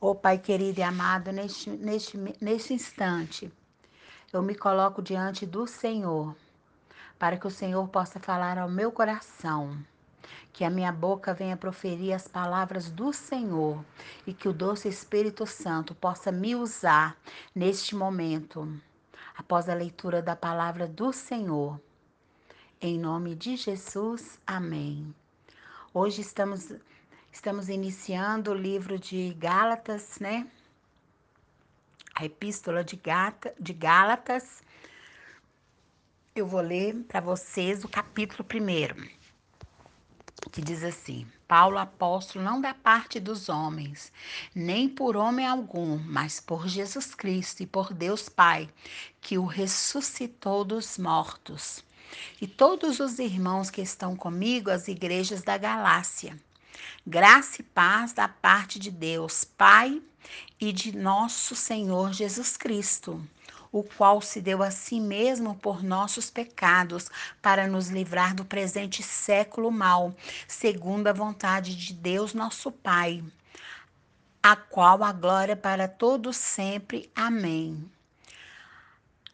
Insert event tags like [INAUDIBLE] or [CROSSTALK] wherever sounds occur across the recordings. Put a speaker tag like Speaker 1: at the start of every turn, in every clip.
Speaker 1: Ó oh, Pai querido e amado, neste, neste, neste instante, eu me coloco diante do Senhor, para que o Senhor possa falar ao meu coração, que a minha boca venha proferir as palavras do Senhor e que o doce Espírito Santo possa me usar neste momento, após a leitura da palavra do Senhor. Em nome de Jesus, amém. Hoje estamos Estamos iniciando o livro de Gálatas, né? A epístola de, Gata, de Gálatas. Eu vou ler para vocês o capítulo primeiro, que diz assim: Paulo, apóstolo, não da parte dos homens, nem por homem algum, mas por Jesus Cristo e por Deus Pai, que o ressuscitou dos mortos. E todos os irmãos que estão comigo, as igrejas da Galácia. Graça e paz da parte de Deus, Pai, e de nosso Senhor Jesus Cristo, o qual se deu a si mesmo por nossos pecados, para nos livrar do presente século mal, segundo a vontade de Deus, nosso Pai, a qual a glória para todos sempre. Amém.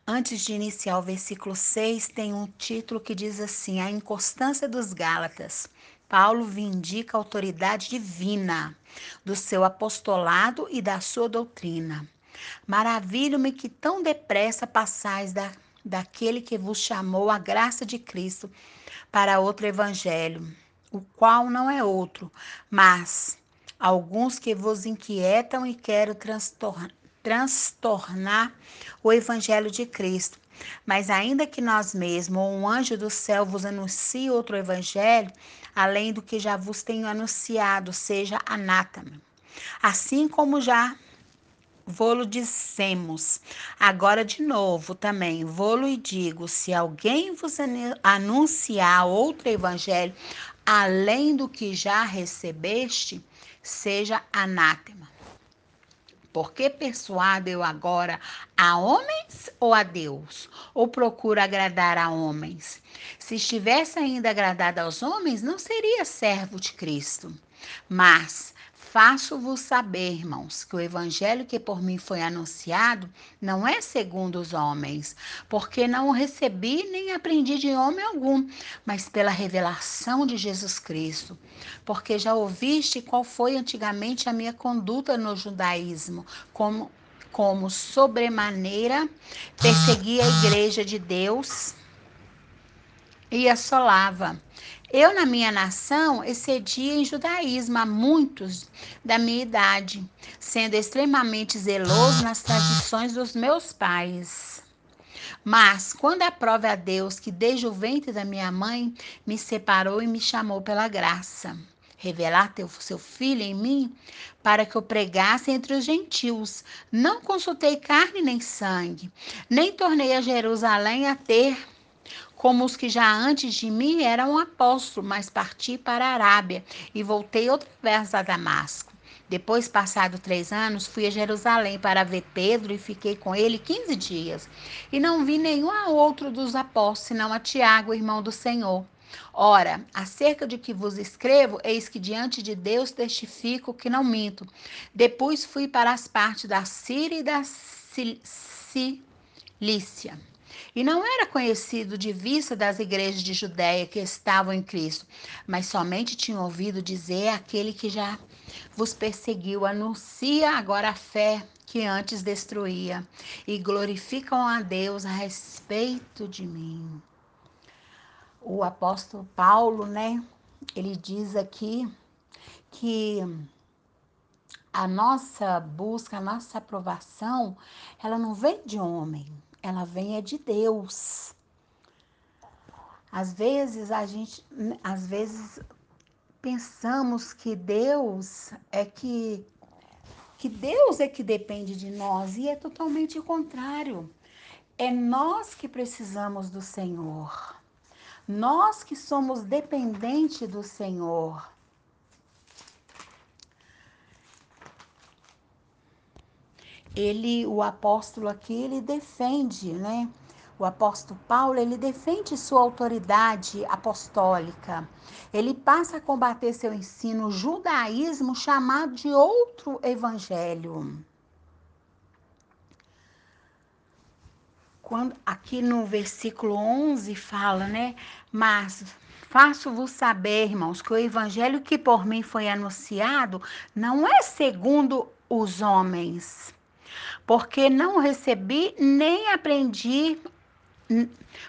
Speaker 1: Antes de iniciar o versículo 6, tem um título que diz assim: A inconstância dos Gálatas. Paulo vindica a autoridade divina do seu apostolado e da sua doutrina. Maravilho-me que tão depressa passais da, daquele que vos chamou a graça de Cristo para outro evangelho, o qual não é outro, mas alguns que vos inquietam e querem transtornar, transtornar o evangelho de Cristo. Mas ainda que nós mesmos ou um anjo do céu vos anuncie outro evangelho, além do que já vos tenho anunciado, seja anátema. Assim como já vou-lo dissemos, agora de novo também vou-lo e digo, se alguém vos anunciar outro evangelho, além do que já recebeste, seja anátema. Porque persuado eu agora a homens ou a Deus? Ou procuro agradar a homens? Se estivesse ainda agradado aos homens, não seria servo de Cristo. Mas faço-vos saber, irmãos, que o evangelho que por mim foi anunciado não é segundo os homens, porque não o recebi nem aprendi de homem algum, mas pela revelação de Jesus Cristo. Porque já ouviste qual foi antigamente a minha conduta no judaísmo, como como sobremaneira perseguia a igreja de Deus e assolava eu, na minha nação, excedia em judaísmo a muitos da minha idade, sendo extremamente zeloso nas tradições dos meus pais. Mas, quando aprove a Deus que desde o ventre da minha mãe me separou e me chamou pela graça, revelar teu, seu filho em mim, para que eu pregasse entre os gentios, não consultei carne nem sangue, nem tornei a Jerusalém a ter como os que já antes de mim eram apóstolos, mas parti para a Arábia e voltei outra vez a Damasco. Depois, passado três anos, fui a Jerusalém para ver Pedro e fiquei com ele quinze dias. E não vi nenhum outro dos apóstolos, senão a Tiago, irmão do Senhor. Ora, acerca de que vos escrevo, eis que diante de Deus testifico que não minto. Depois fui para as partes da Síria e da Cilícia e não era conhecido de vista das igrejas de Judéia que estavam em Cristo, mas somente tinha ouvido dizer aquele que já vos perseguiu, anuncia agora a fé que antes destruía e glorificam a Deus a respeito de mim. O apóstolo Paulo, né? Ele diz aqui que a nossa busca, a nossa aprovação, ela não vem de homem, ela vem é de Deus. Às vezes a gente, às vezes pensamos que Deus é que que Deus é que depende de nós e é totalmente o contrário. É nós que precisamos do Senhor. Nós que somos dependentes do Senhor. Ele, o apóstolo aqui, ele defende, né? o apóstolo Paulo, ele defende sua autoridade apostólica. Ele passa a combater seu ensino judaísmo chamado de outro evangelho. Quando aqui no versículo 11 fala, né? Mas faço-vos saber, irmãos, que o evangelho que por mim foi anunciado não é segundo os homens, porque não recebi nem aprendi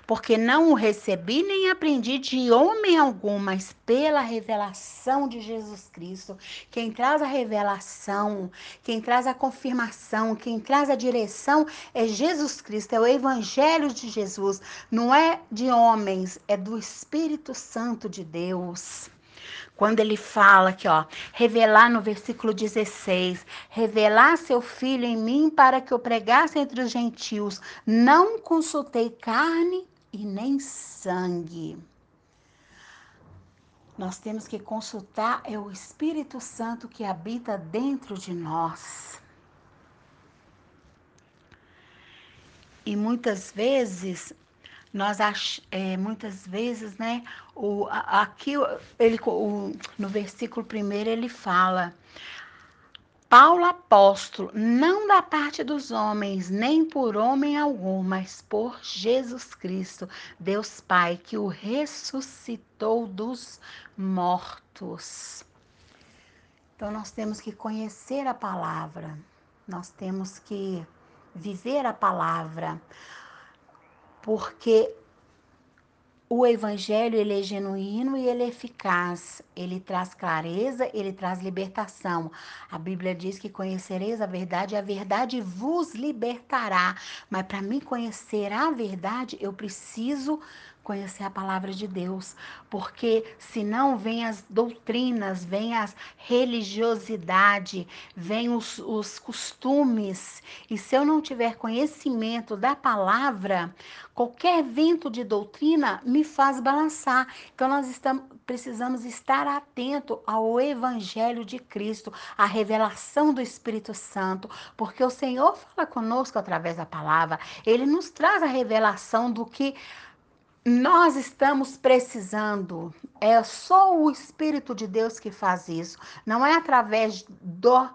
Speaker 1: porque não o recebi nem aprendi de homem algum, mas pela revelação de Jesus Cristo. Quem traz a revelação, quem traz a confirmação, quem traz a direção é Jesus Cristo, é o Evangelho de Jesus. Não é de homens, é do Espírito Santo de Deus quando ele fala aqui, ó, revelar no versículo 16, revelar seu filho em mim para que eu pregasse entre os gentios, não consultei carne e nem sangue. Nós temos que consultar é o Espírito Santo que habita dentro de nós. E muitas vezes nós ach, é, muitas vezes, né, o, aqui ele, o, no versículo primeiro ele fala, Paulo apóstolo, não da parte dos homens, nem por homem algum, mas por Jesus Cristo, Deus Pai, que o ressuscitou dos mortos. Então nós temos que conhecer a palavra, nós temos que viver a palavra porque o evangelho ele é genuíno e ele é eficaz. Ele traz clareza, ele traz libertação. A Bíblia diz que conhecereis a verdade e a verdade vos libertará. Mas para mim conhecer a verdade, eu preciso conhecer a palavra de Deus, porque senão vem as doutrinas, vem a religiosidade, vem os, os costumes, e se eu não tiver conhecimento da palavra, qualquer vento de doutrina me faz balançar. Então nós estamos, precisamos estar atento ao evangelho de Cristo, à revelação do Espírito Santo, porque o Senhor fala conosco através da palavra, ele nos traz a revelação do que nós estamos precisando. É só o Espírito de Deus que faz isso. Não é através do,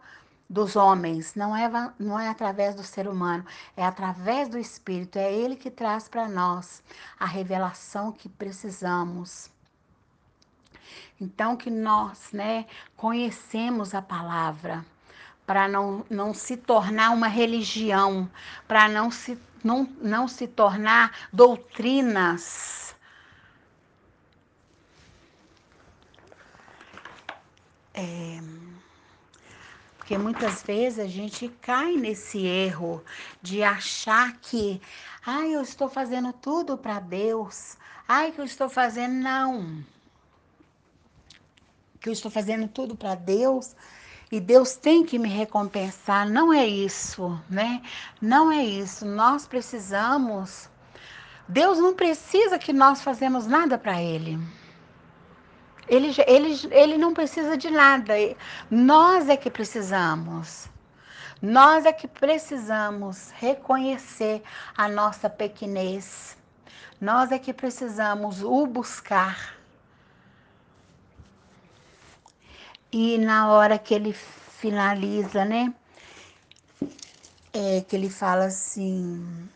Speaker 1: dos homens, não é, não é através do ser humano, é através do Espírito. É Ele que traz para nós a revelação que precisamos. Então, que nós, né, conhecemos a palavra para não, não se tornar uma religião, para não se não, não se tornar doutrinas. É, porque muitas vezes a gente cai nesse erro de achar que, ai, eu estou fazendo tudo para Deus, ai, que eu estou fazendo, não. Que eu estou fazendo tudo para Deus e Deus tem que me recompensar. Não é isso, né? Não é isso. Nós precisamos. Deus não precisa que nós fazemos nada para Ele. Ele, ele, ele não precisa de nada. Nós é que precisamos. Nós é que precisamos reconhecer a nossa pequenez. Nós é que precisamos o buscar. E na hora que ele finaliza, né? É que ele fala assim,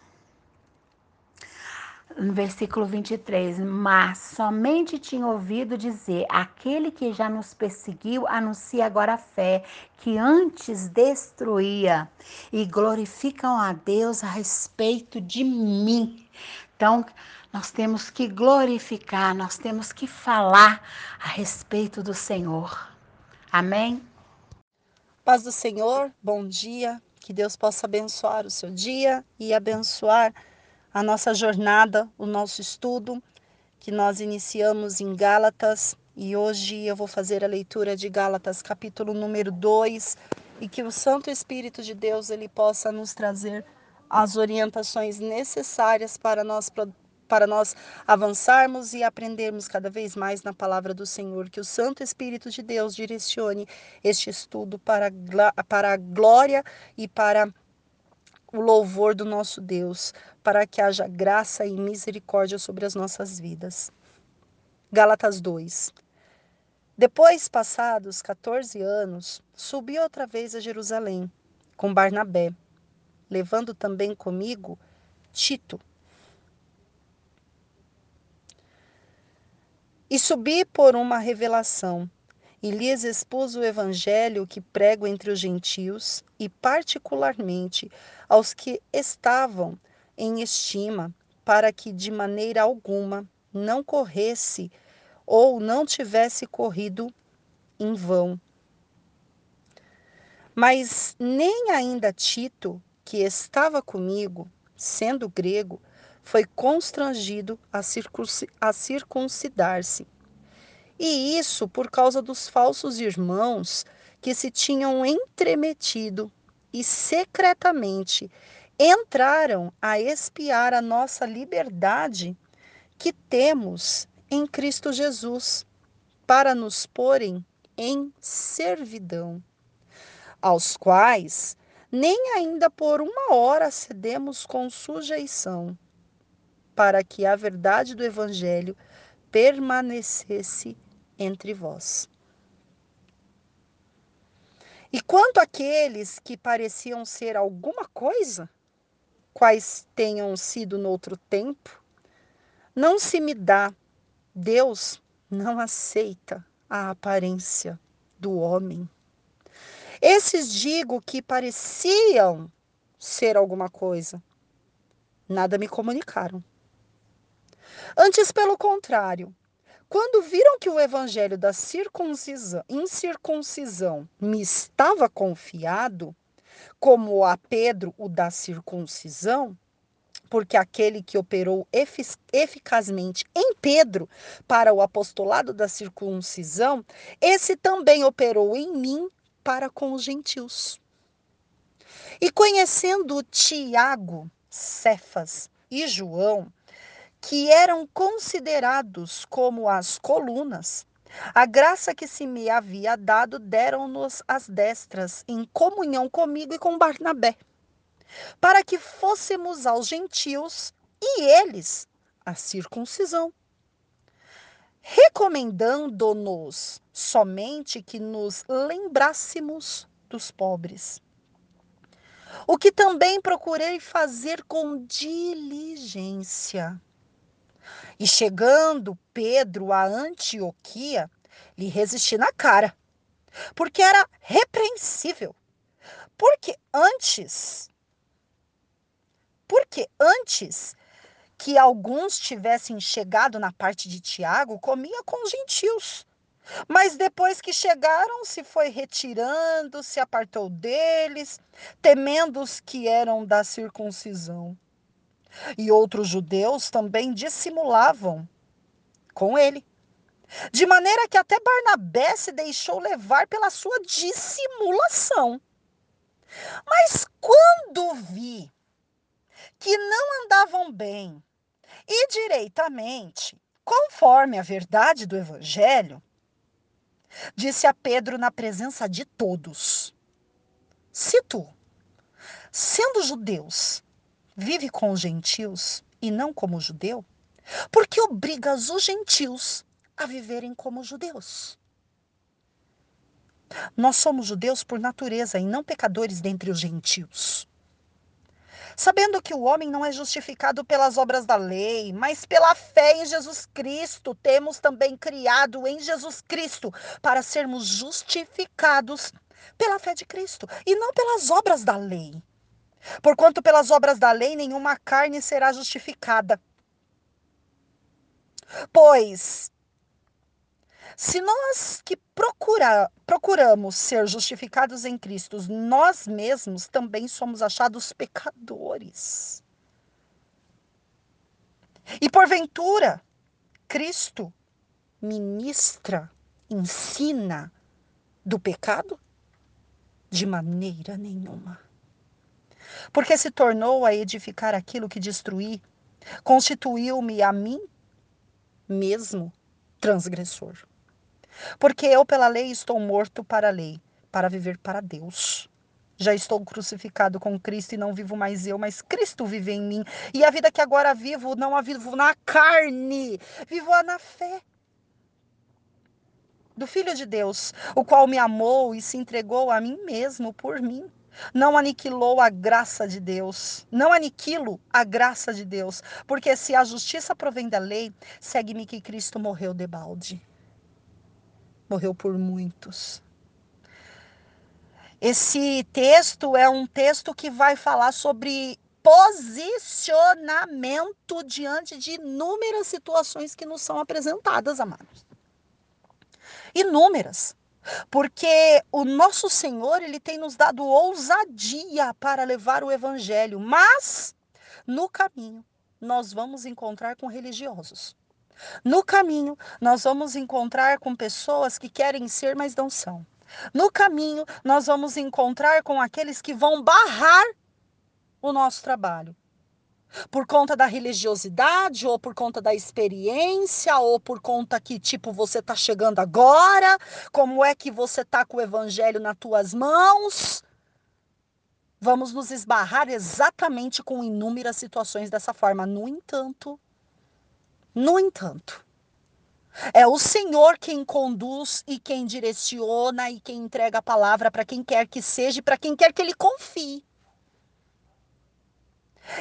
Speaker 1: no versículo 23, mas somente tinha ouvido dizer: aquele que já nos perseguiu anuncia agora a fé, que antes destruía, e glorificam a Deus a respeito de mim. Então, nós temos que glorificar, nós temos que falar a respeito do Senhor. Amém?
Speaker 2: Paz do Senhor, bom dia. Que Deus possa abençoar o seu dia e abençoar a nossa jornada, o nosso estudo, que nós iniciamos em Gálatas. E hoje eu vou fazer a leitura de Gálatas, capítulo número 2, e que o Santo Espírito de Deus ele possa nos trazer as orientações necessárias para nós para nós avançarmos e aprendermos cada vez mais na palavra do Senhor. Que o Santo Espírito de Deus direcione este estudo para, para a glória e para o louvor do nosso Deus. para que haja graça e misericórdia sobre as nossas vidas. Gálatas 2. Depois, passados 14 anos, subi outra vez a Jerusalém com Barnabé, levando também comigo Tito. E subi por uma revelação, e lhes expus o evangelho que prego entre os gentios, e particularmente aos que estavam em estima, para que de maneira alguma não corresse ou não tivesse corrido em vão. Mas nem ainda Tito, que estava comigo, sendo grego, foi constrangido a, circuncidar-se. E isso por causa dos falsos irmãos que se tinham entremetido e secretamente entraram a espiar a nossa liberdade que temos em Cristo Jesus, para nos porem em servidão, aos quais nem ainda por uma hora cedemos com sujeição, para que a verdade do Evangelho permanecesse entre vós. E quanto àqueles que pareciam ser alguma coisa, quais tenham sido noutro tempo, não se me dá, Deus não aceita a aparência do homem. Esses digo que pareciam ser alguma coisa, nada me comunicaram. Antes, pelo contrário, quando viram que o evangelho da circuncisão, incircuncisão me estava confiado, como a Pedro o da circuncisão, porque aquele que operou eficazmente em Pedro para o apostolado da circuncisão, esse também operou em mim para com os gentios. E conhecendo Tiago, Cefas e João, que eram considerados como as colunas, a graça que se me havia dado deram-nos as destras em comunhão comigo e com Barnabé, para que fôssemos aos gentios e eles a circuncisão, recomendando-nos somente que nos lembrássemos dos pobres. O que também procurei fazer com diligência. E chegando Pedro a Antioquia, lhe resisti na cara, porque era repreensível. Porque antes, porque antes que alguns tivessem chegado na parte de Tiago, comia com os gentios. Mas depois que chegaram, se foi retirando, se apartou deles, temendo os que eram da circuncisão. E outros judeus também dissimulavam com ele. De maneira que até Barnabé se deixou levar pela sua dissimulação. Mas quando vi que não andavam bem e direitamente, conforme a verdade do evangelho, disse a Pedro na presença de todos: Se tu, sendo judeus, vive com os gentios e não como judeu, por que obrigas os gentios a viverem como judeus? Nós somos judeus por natureza e não pecadores dentre os gentios. Sabendo que o homem não é justificado pelas obras da lei, mas pela fé em Jesus Cristo, temos também criado em Jesus Cristo para sermos justificados pela fé de Cristo e não pelas obras da lei. Porquanto pelas obras da lei nenhuma carne será justificada. Pois se nós que procura, procuramos ser justificados em Cristo, nós mesmos também somos achados pecadores. E porventura, Cristo ministra, ensina do pecado? De maneira nenhuma. Porque se tornou a edificar aquilo que destruí, constituiu-me a mim mesmo transgressor. Porque eu, pela lei, estou morto para a lei, para viver para Deus. Já estou crucificado com Cristo e não vivo mais eu, mas Cristo vive em mim. E a vida que agora vivo, não a vivo na carne, vivo na fé do Filho de Deus, o qual me amou e se entregou a mim mesmo por mim. Não aniquilou a graça de Deus. Não aniquilo a graça de Deus. Porque se a justiça provém da lei, segue-me que Cristo morreu de balde. Morreu por muitos. Esse texto é um texto que vai falar sobre posicionamento diante de inúmeras situações que nos são apresentadas, amados. Inúmeras. Porque o nosso Senhor, ele tem nos dado ousadia para levar o evangelho, mas no caminho nós vamos encontrar com religiosos. No caminho, nós vamos encontrar com pessoas que querem ser, mas não são. No caminho, nós vamos encontrar com aqueles que vão barrar o nosso trabalho por conta da religiosidade, ou por conta da experiência, ou por conta que, tipo, você tá chegando agora, como é que você tá com o evangelho nas tuas mãos. Vamos nos esbarrar exatamente com inúmeras situações dessa forma. No entanto, no entanto, é o Senhor quem conduz e quem direciona e quem entrega a palavra para quem quer que seja e para quem quer que ele confie.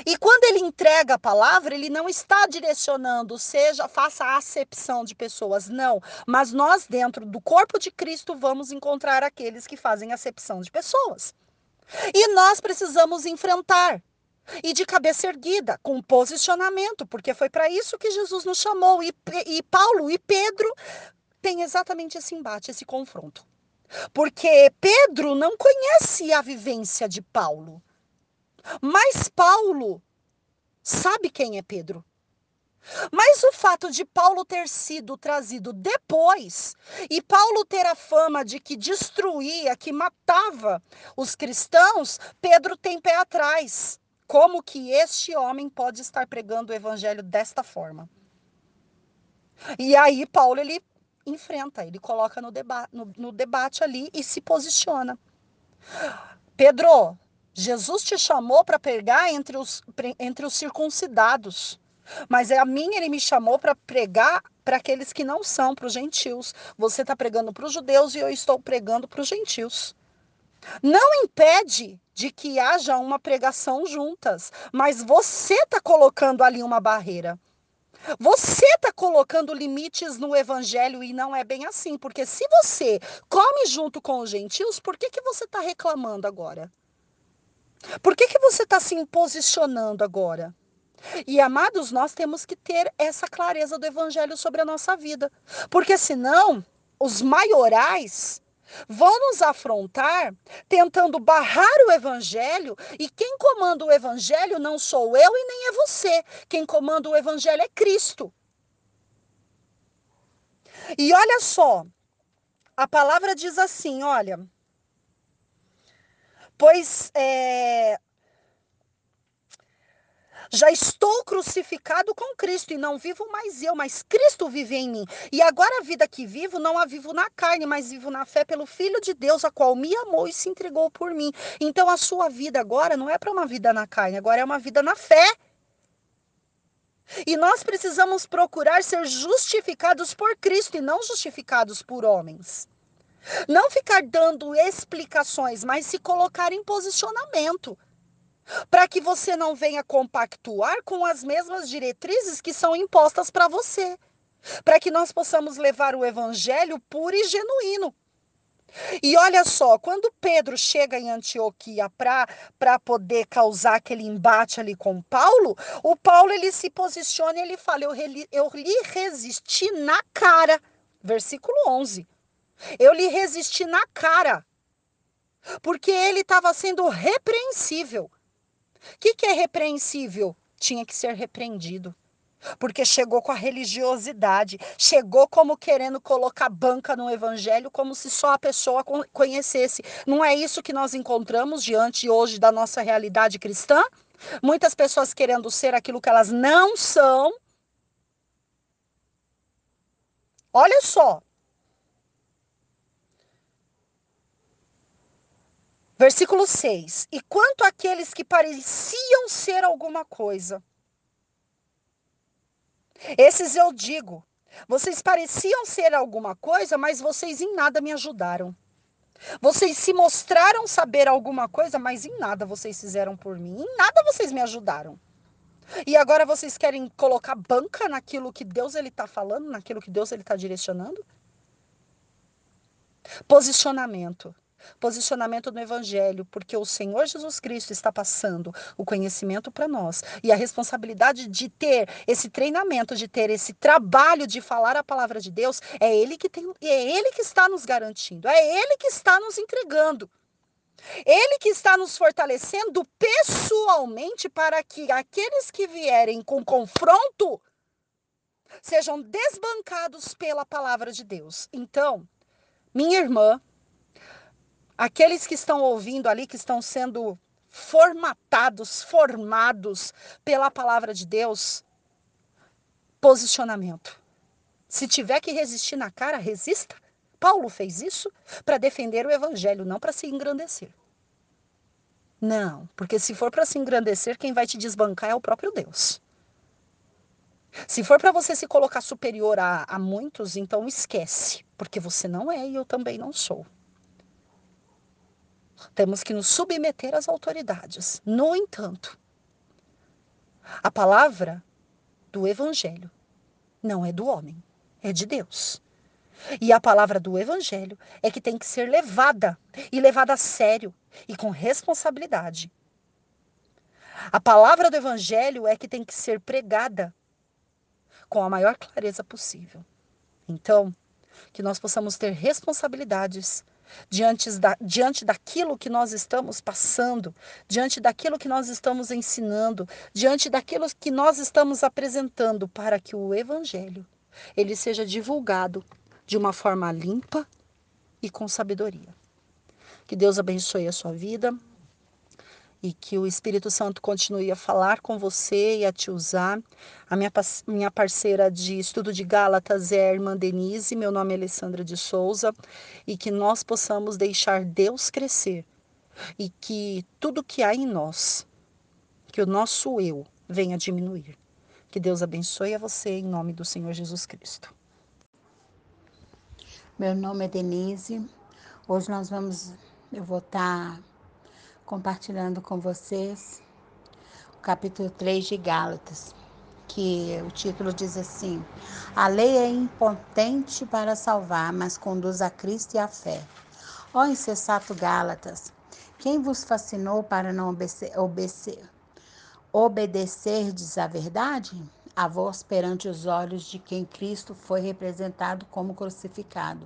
Speaker 2: E quando ele entrega a palavra, ele não está direcionando, seja, faça a acepção de pessoas, não. Mas nós, dentro do corpo de Cristo, vamos encontrar aqueles que fazem acepção de pessoas. E nós precisamos enfrentar. E de cabeça erguida, com posicionamento, porque foi para isso que Jesus nos chamou. E, e Paulo e Pedro têm exatamente esse embate, esse confronto. Porque Pedro não conhece a vivência de Paulo. Mas Paulo sabe quem é Pedro. Mas o fato de Paulo ter sido trazido depois e Paulo ter a fama de que destruía, que matava os cristãos, Pedro tem pé atrás. Como que este homem pode estar pregando o evangelho desta forma? E aí Paulo ele enfrenta, ele coloca no, deba no, no debate ali e se posiciona. Pedro, Jesus te chamou para pregar entre os, entre os circuncidados. Mas é a mim ele me chamou para pregar para aqueles que não são, para os gentios. Você está pregando para os judeus e eu estou pregando para os gentios. Não impede de que haja uma pregação juntas, mas você está colocando ali uma barreira. Você está colocando limites no evangelho e não é bem assim, porque se você come junto com os gentios, por que, que você está reclamando agora? Por que, que você está se posicionando agora? E amados, nós temos que ter essa clareza do evangelho sobre a nossa vida. Porque senão, os maiorais vão nos afrontar tentando barrar o evangelho, e quem comanda o evangelho não sou eu e nem é você. Quem comanda o evangelho é Cristo. E olha só, a palavra diz assim: olha, pois é, já estou crucificado com Cristo e não vivo mais eu, mas Cristo vive em mim. E agora a vida que vivo, não a vivo na carne, mas vivo na fé pelo Filho de Deus, a qual me amou e se entregou por mim. Então a sua vida agora não é para uma vida na carne, agora é uma vida na fé. E nós precisamos procurar ser justificados por Cristo e não justificados por homens. Não ficar dando explicações, mas se colocar em posicionamento. Para que você não venha compactuar com as mesmas diretrizes que são impostas para você. Para que nós possamos levar o evangelho puro e genuíno. E olha só, quando Pedro chega em Antioquia para poder causar aquele embate ali com Paulo, o Paulo ele se posiciona e ele fala: eu, eu lhe resisti na cara. Versículo 11. Eu lhe resisti na cara. Porque ele estava sendo repreensível. O que, que é repreensível? Tinha que ser repreendido. Porque chegou com a religiosidade, chegou como querendo colocar banca no evangelho, como se só a pessoa conhecesse. Não é isso que nós encontramos diante hoje da nossa realidade cristã? Muitas pessoas querendo ser aquilo que elas não são. Olha só, Versículo 6: E quanto àqueles que pareciam ser alguma coisa, esses eu digo, vocês pareciam ser alguma coisa, mas vocês em nada me ajudaram. Vocês se mostraram saber alguma coisa, mas em nada vocês fizeram por mim, em nada vocês me ajudaram. E agora vocês querem colocar banca naquilo que Deus ele está falando, naquilo que Deus ele está direcionando? Posicionamento. Posicionamento no Evangelho, porque o Senhor Jesus Cristo está passando o conhecimento para nós e a responsabilidade de ter esse treinamento, de ter esse trabalho de falar a palavra de Deus, é Ele que tem, é Ele que está nos garantindo, é Ele que está nos entregando. Ele que está nos fortalecendo pessoalmente para que aqueles que vierem com confronto sejam desbancados pela palavra de Deus. Então, minha irmã, aqueles que estão ouvindo ali, que estão sendo formatados, formados pela palavra de Deus, posicionamento. Se tiver que resistir na cara, resista. Paulo fez isso para defender o evangelho, não para se engrandecer. Não, porque se for para se engrandecer, quem vai te desbancar é o próprio Deus. Se for para você se colocar superior a, a muitos, então esquece, porque você não é e eu também não sou. Temos que nos submeter às autoridades. No entanto, a palavra do Evangelho não é do homem, é de Deus. E a palavra do Evangelho é que tem que ser levada e levada a sério e com responsabilidade. A palavra do Evangelho é que tem que ser pregada com a maior clareza possível. Então, que nós possamos ter responsabilidades diante, da, diante daquilo que nós estamos passando, diante daquilo que nós estamos ensinando, diante daquilo que nós estamos apresentando para que o Evangelho ele seja divulgado de uma forma limpa e com sabedoria. Que Deus abençoe a sua vida e que o Espírito Santo continue a falar com você e a te usar. A minha, minha parceira de estudo de Gálatas é a irmã Denise, meu nome é Alessandra de Souza, e que nós possamos deixar Deus crescer e que tudo que há em nós, que o nosso eu venha diminuir. Que Deus abençoe a você em nome do Senhor Jesus Cristo.
Speaker 1: Meu nome é Denise. Hoje nós vamos, eu vou estar tá compartilhando com vocês o capítulo 3 de Gálatas, que o título diz assim: A lei é impotente para salvar, mas conduz a Cristo e a fé. Ó insensato Gálatas, quem vos fascinou para não obedecer, obedecer, obedecerdes a verdade? A vós perante os olhos de quem Cristo foi representado como crucificado.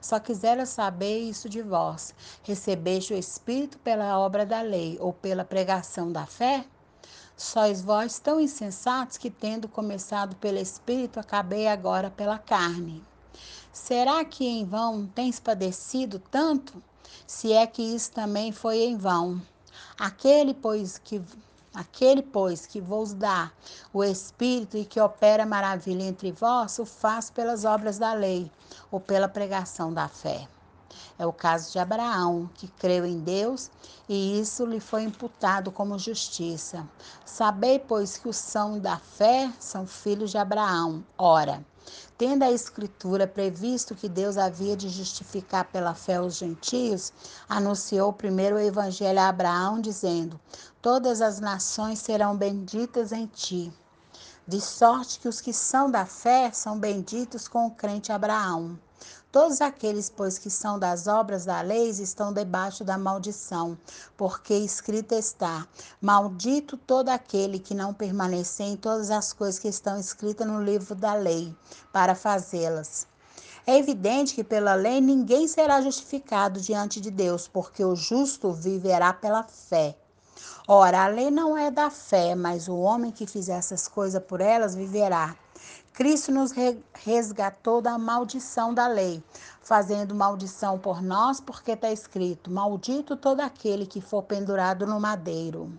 Speaker 1: Só quisera saber isso de vós: recebeste o Espírito pela obra da lei ou pela pregação da fé? Sois vós tão insensatos que, tendo começado pelo Espírito, acabei agora pela carne. Será que em vão tens padecido tanto? Se é que isso também foi em vão. Aquele, pois, que Aquele, pois, que vos dá o Espírito e que opera maravilha entre vós, o faz pelas obras da lei ou pela pregação da fé. É o caso de Abraão, que creu em Deus e isso lhe foi imputado como justiça. Sabei, pois, que os são da fé são filhos de Abraão. Ora, Tendo a Escritura previsto que Deus havia de justificar pela fé os gentios, anunciou primeiro o Evangelho a Abraão, dizendo: Todas as nações serão benditas em ti. De sorte que os que são da fé são benditos com o crente Abraão. Todos aqueles, pois, que são das obras da lei estão debaixo da maldição, porque escrito está: Maldito todo aquele que não permanecer em todas as coisas que estão escritas no livro da lei, para fazê-las. É evidente que pela lei ninguém será justificado diante de Deus, porque o justo viverá pela fé. Ora, a lei não é da fé, mas o homem que fizer essas coisas por elas viverá. Cristo nos resgatou da maldição da lei, fazendo maldição por nós, porque está escrito: Maldito todo aquele que for pendurado no madeiro.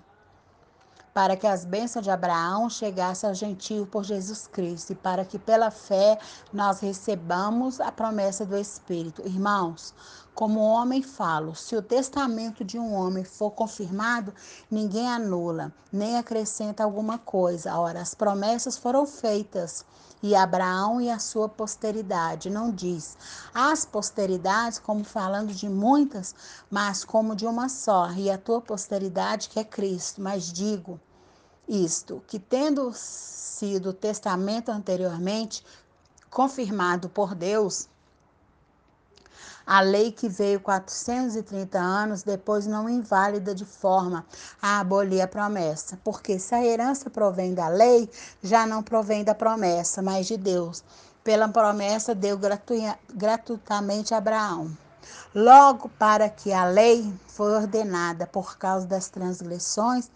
Speaker 1: Para que as bênçãos de Abraão chegassem ao gentio por Jesus Cristo, e para que pela fé nós recebamos a promessa do Espírito. Irmãos, Como homem falo, se o testamento de um homem for confirmado, ninguém anula, nem acrescenta alguma coisa. Ora, as promessas foram feitas, e Abraão e a sua posteridade, não diz as posteridades como falando de muitas, mas como de uma só, e a tua posteridade que é Cristo. Mas digo isto, que tendo sido o testamento anteriormente confirmado por Deus, a lei que veio 430 anos depois não inválida de forma a abolir a promessa, porque se a herança provém da lei, já não provém da promessa, mas de Deus. Pela promessa deu gratuitamente a Abraão. Logo, para que a lei foi ordenada por causa das transgressões,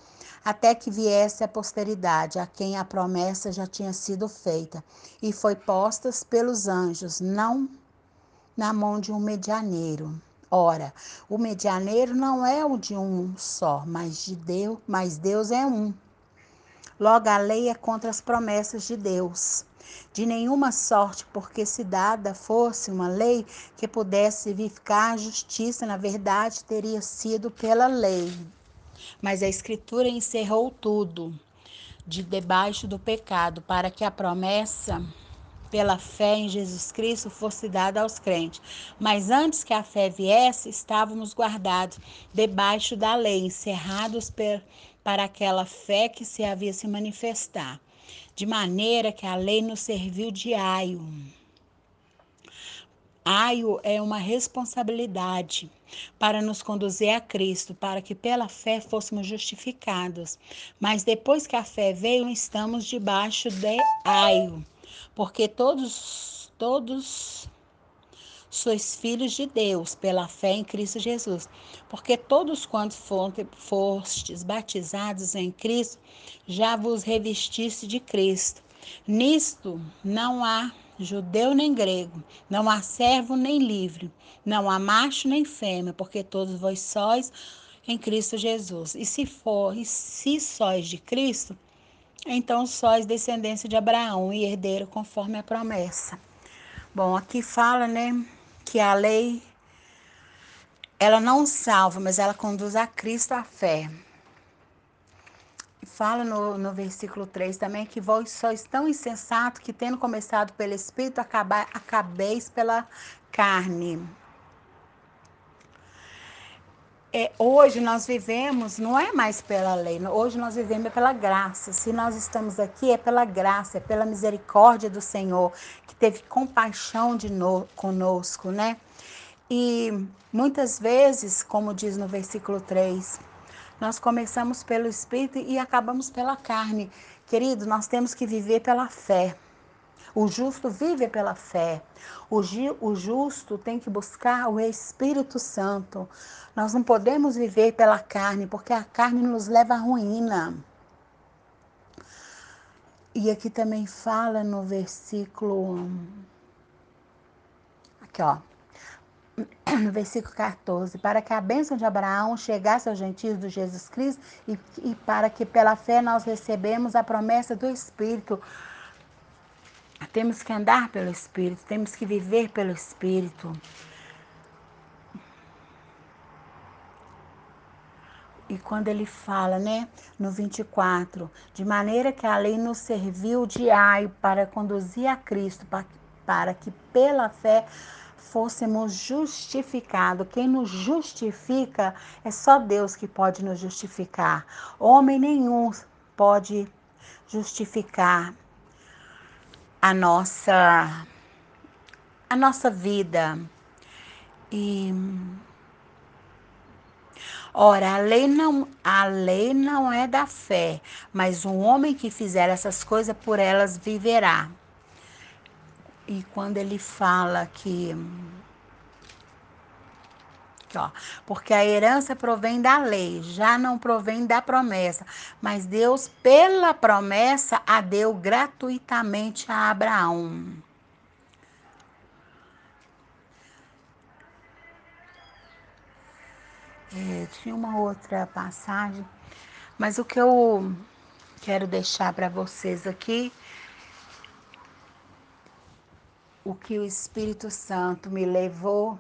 Speaker 1: até que viesse a posteridade, a quem a promessa já tinha sido feita, e foi postas pelos anjos, não na mão de um medianeiro. Ora, o medianeiro não é o de um só, mas de Deus, mas Deus é um. Logo a lei é contra as promessas de Deus. De nenhuma sorte, porque se dada fosse uma lei que pudesse vivificar a justiça, na verdade teria sido pela lei. Mas a Escritura encerrou tudo de debaixo do pecado, para que a promessa pela fé em Jesus Cristo fosse dada aos crentes. Mas antes que a fé viesse, estávamos guardados debaixo da lei, encerrados para aquela fé que se havia se manifestar. De maneira que a lei nos serviu de aio. Aio é uma responsabilidade para nos conduzir a Cristo, para que pela fé fôssemos justificados. Mas depois que a fé veio, estamos debaixo de aio porque todos, todos sois filhos de Deus pela fé em Cristo Jesus. Porque todos quantos fostes batizados em Cristo, já vos revestiste de Cristo. Nisto não há judeu nem grego, não há servo nem livre, não há macho nem fêmea, porque todos vós sois em Cristo Jesus. E se for, e se sois de Cristo, então sois descendência de Abraão e herdeiro conforme a promessa. Bom, aqui fala, né, que a lei ela não salva, mas ela conduz a Cristo a fé. Fala no, no versículo 3 também que vós sois tão insensato que, tendo começado pelo Espírito, acaba, acabeis pela carne é, hoje nós vivemos, não é mais pela lei, hoje nós vivemos pela graça. Se nós estamos aqui, é pela graça, é pela misericórdia do Senhor, que teve compaixão de no, conosco, né? E muitas vezes, como diz no versículo 3, nós começamos pelo Espírito e acabamos pela carne. Querido, nós temos que viver pela fé. O justo vive pela fé. O, o justo tem que buscar o Espírito Santo. Nós não podemos viver pela carne, porque a carne nos leva à ruína. E aqui também fala no versículo. Aqui, ó. No versículo 14: Para que a bênção de Abraão chegasse aos gentios do Jesus Cristo e, e para que pela fé nós recebemos a promessa do Espírito. Temos que andar pelo Espírito, temos que viver pelo Espírito. E quando ele fala, né, no 24, de maneira que a lei nos serviu de aio para conduzir a Cristo, para, para que pela fé fôssemos justificados. Quem nos justifica é só Deus que pode nos justificar. Homem nenhum pode justificar a nossa a nossa vida. E Ora, a lei não, a lei não é da fé, mas um homem que fizer essas coisas por elas viverá. E quando ele fala que ó, porque a herança provém da lei, já não provém da promessa, mas Deus pela promessa a deu gratuitamente a Abraão. É, tinha uma outra passagem, mas o que eu quero deixar para vocês aqui, o que o Espírito Santo me levou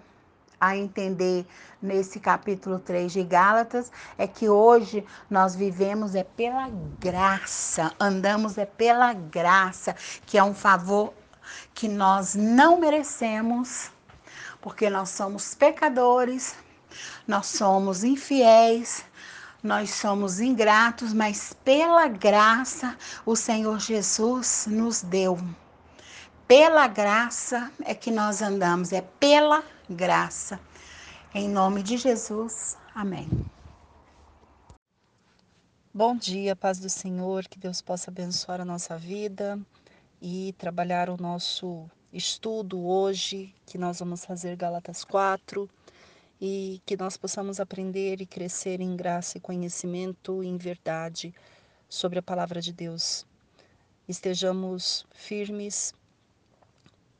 Speaker 1: a entender nesse capítulo 3 de Gálatas é que hoje nós vivemos é pela graça, andamos é pela graça, que é um favor que nós não merecemos, porque nós somos pecadores, nós somos infiéis, nós somos ingratos, mas pela graça o Senhor Jesus nos deu. Pela graça é que nós andamos, é pela graça. Em nome de Jesus, amém.
Speaker 2: Bom dia, paz do Senhor, que Deus possa abençoar a nossa vida e trabalhar o nosso estudo hoje, que nós vamos fazer Galatas 4 e que nós possamos aprender e crescer em graça e conhecimento e em verdade sobre a palavra de Deus. Estejamos firmes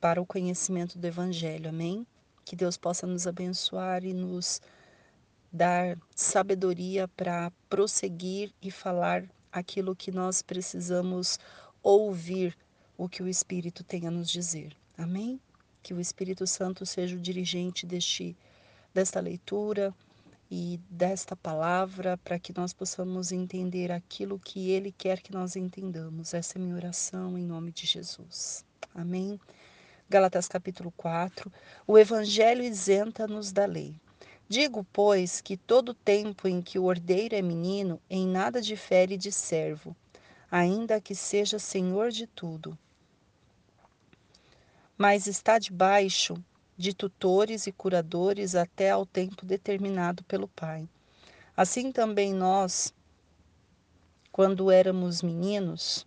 Speaker 2: para o conhecimento do Evangelho, amém? Que Deus possa nos abençoar e nos dar sabedoria para prosseguir e falar aquilo que nós precisamos ouvir, o que o Espírito tem a nos dizer. Amém? Que o Espírito Santo seja o dirigente deste, desta leitura e desta palavra para que nós possamos entender aquilo que Ele quer que nós entendamos. Essa é minha oração em nome de Jesus. Amém? Galatas capítulo 4, o Evangelho isenta-nos da lei. Digo, pois, que todo tempo em que o ordeiro é menino, em nada difere de servo, ainda que seja senhor de tudo. Mas está debaixo de tutores e curadores até ao tempo determinado pelo Pai. Assim também nós, quando éramos meninos,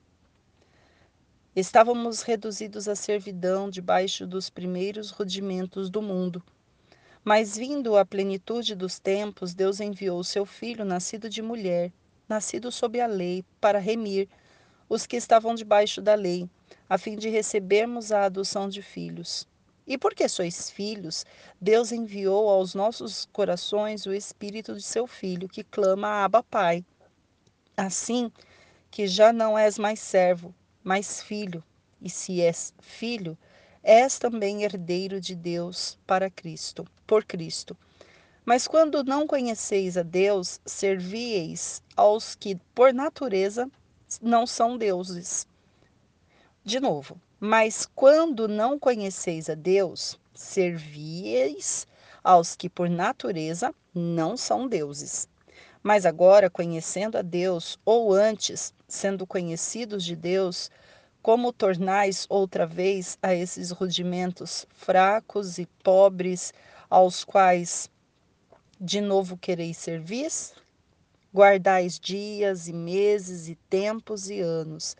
Speaker 2: Estávamos reduzidos à servidão debaixo dos primeiros rudimentos do mundo. Mas vindo a plenitude dos tempos, Deus enviou seu filho, nascido de mulher, nascido sob a lei, para remir os que estavam debaixo da lei, a fim de recebermos a adoção de filhos. E porque sois filhos, Deus enviou aos nossos corações o espírito de seu filho, que clama Abba Pai. Assim que já não és mais servo, mas filho, e se és filho, és também herdeiro de Deus para Cristo, por Cristo. Mas quando não conheceis a Deus, servieis aos que por natureza não são deuses. De novo, mas quando não conheceis a Deus, servieis aos que por natureza não são deuses. Mas agora, conhecendo a Deus, ou antes, sendo conhecidos de Deus, como tornais outra vez a esses rudimentos fracos e pobres, aos quais de novo quereis servir? Guardais dias e meses e tempos e anos.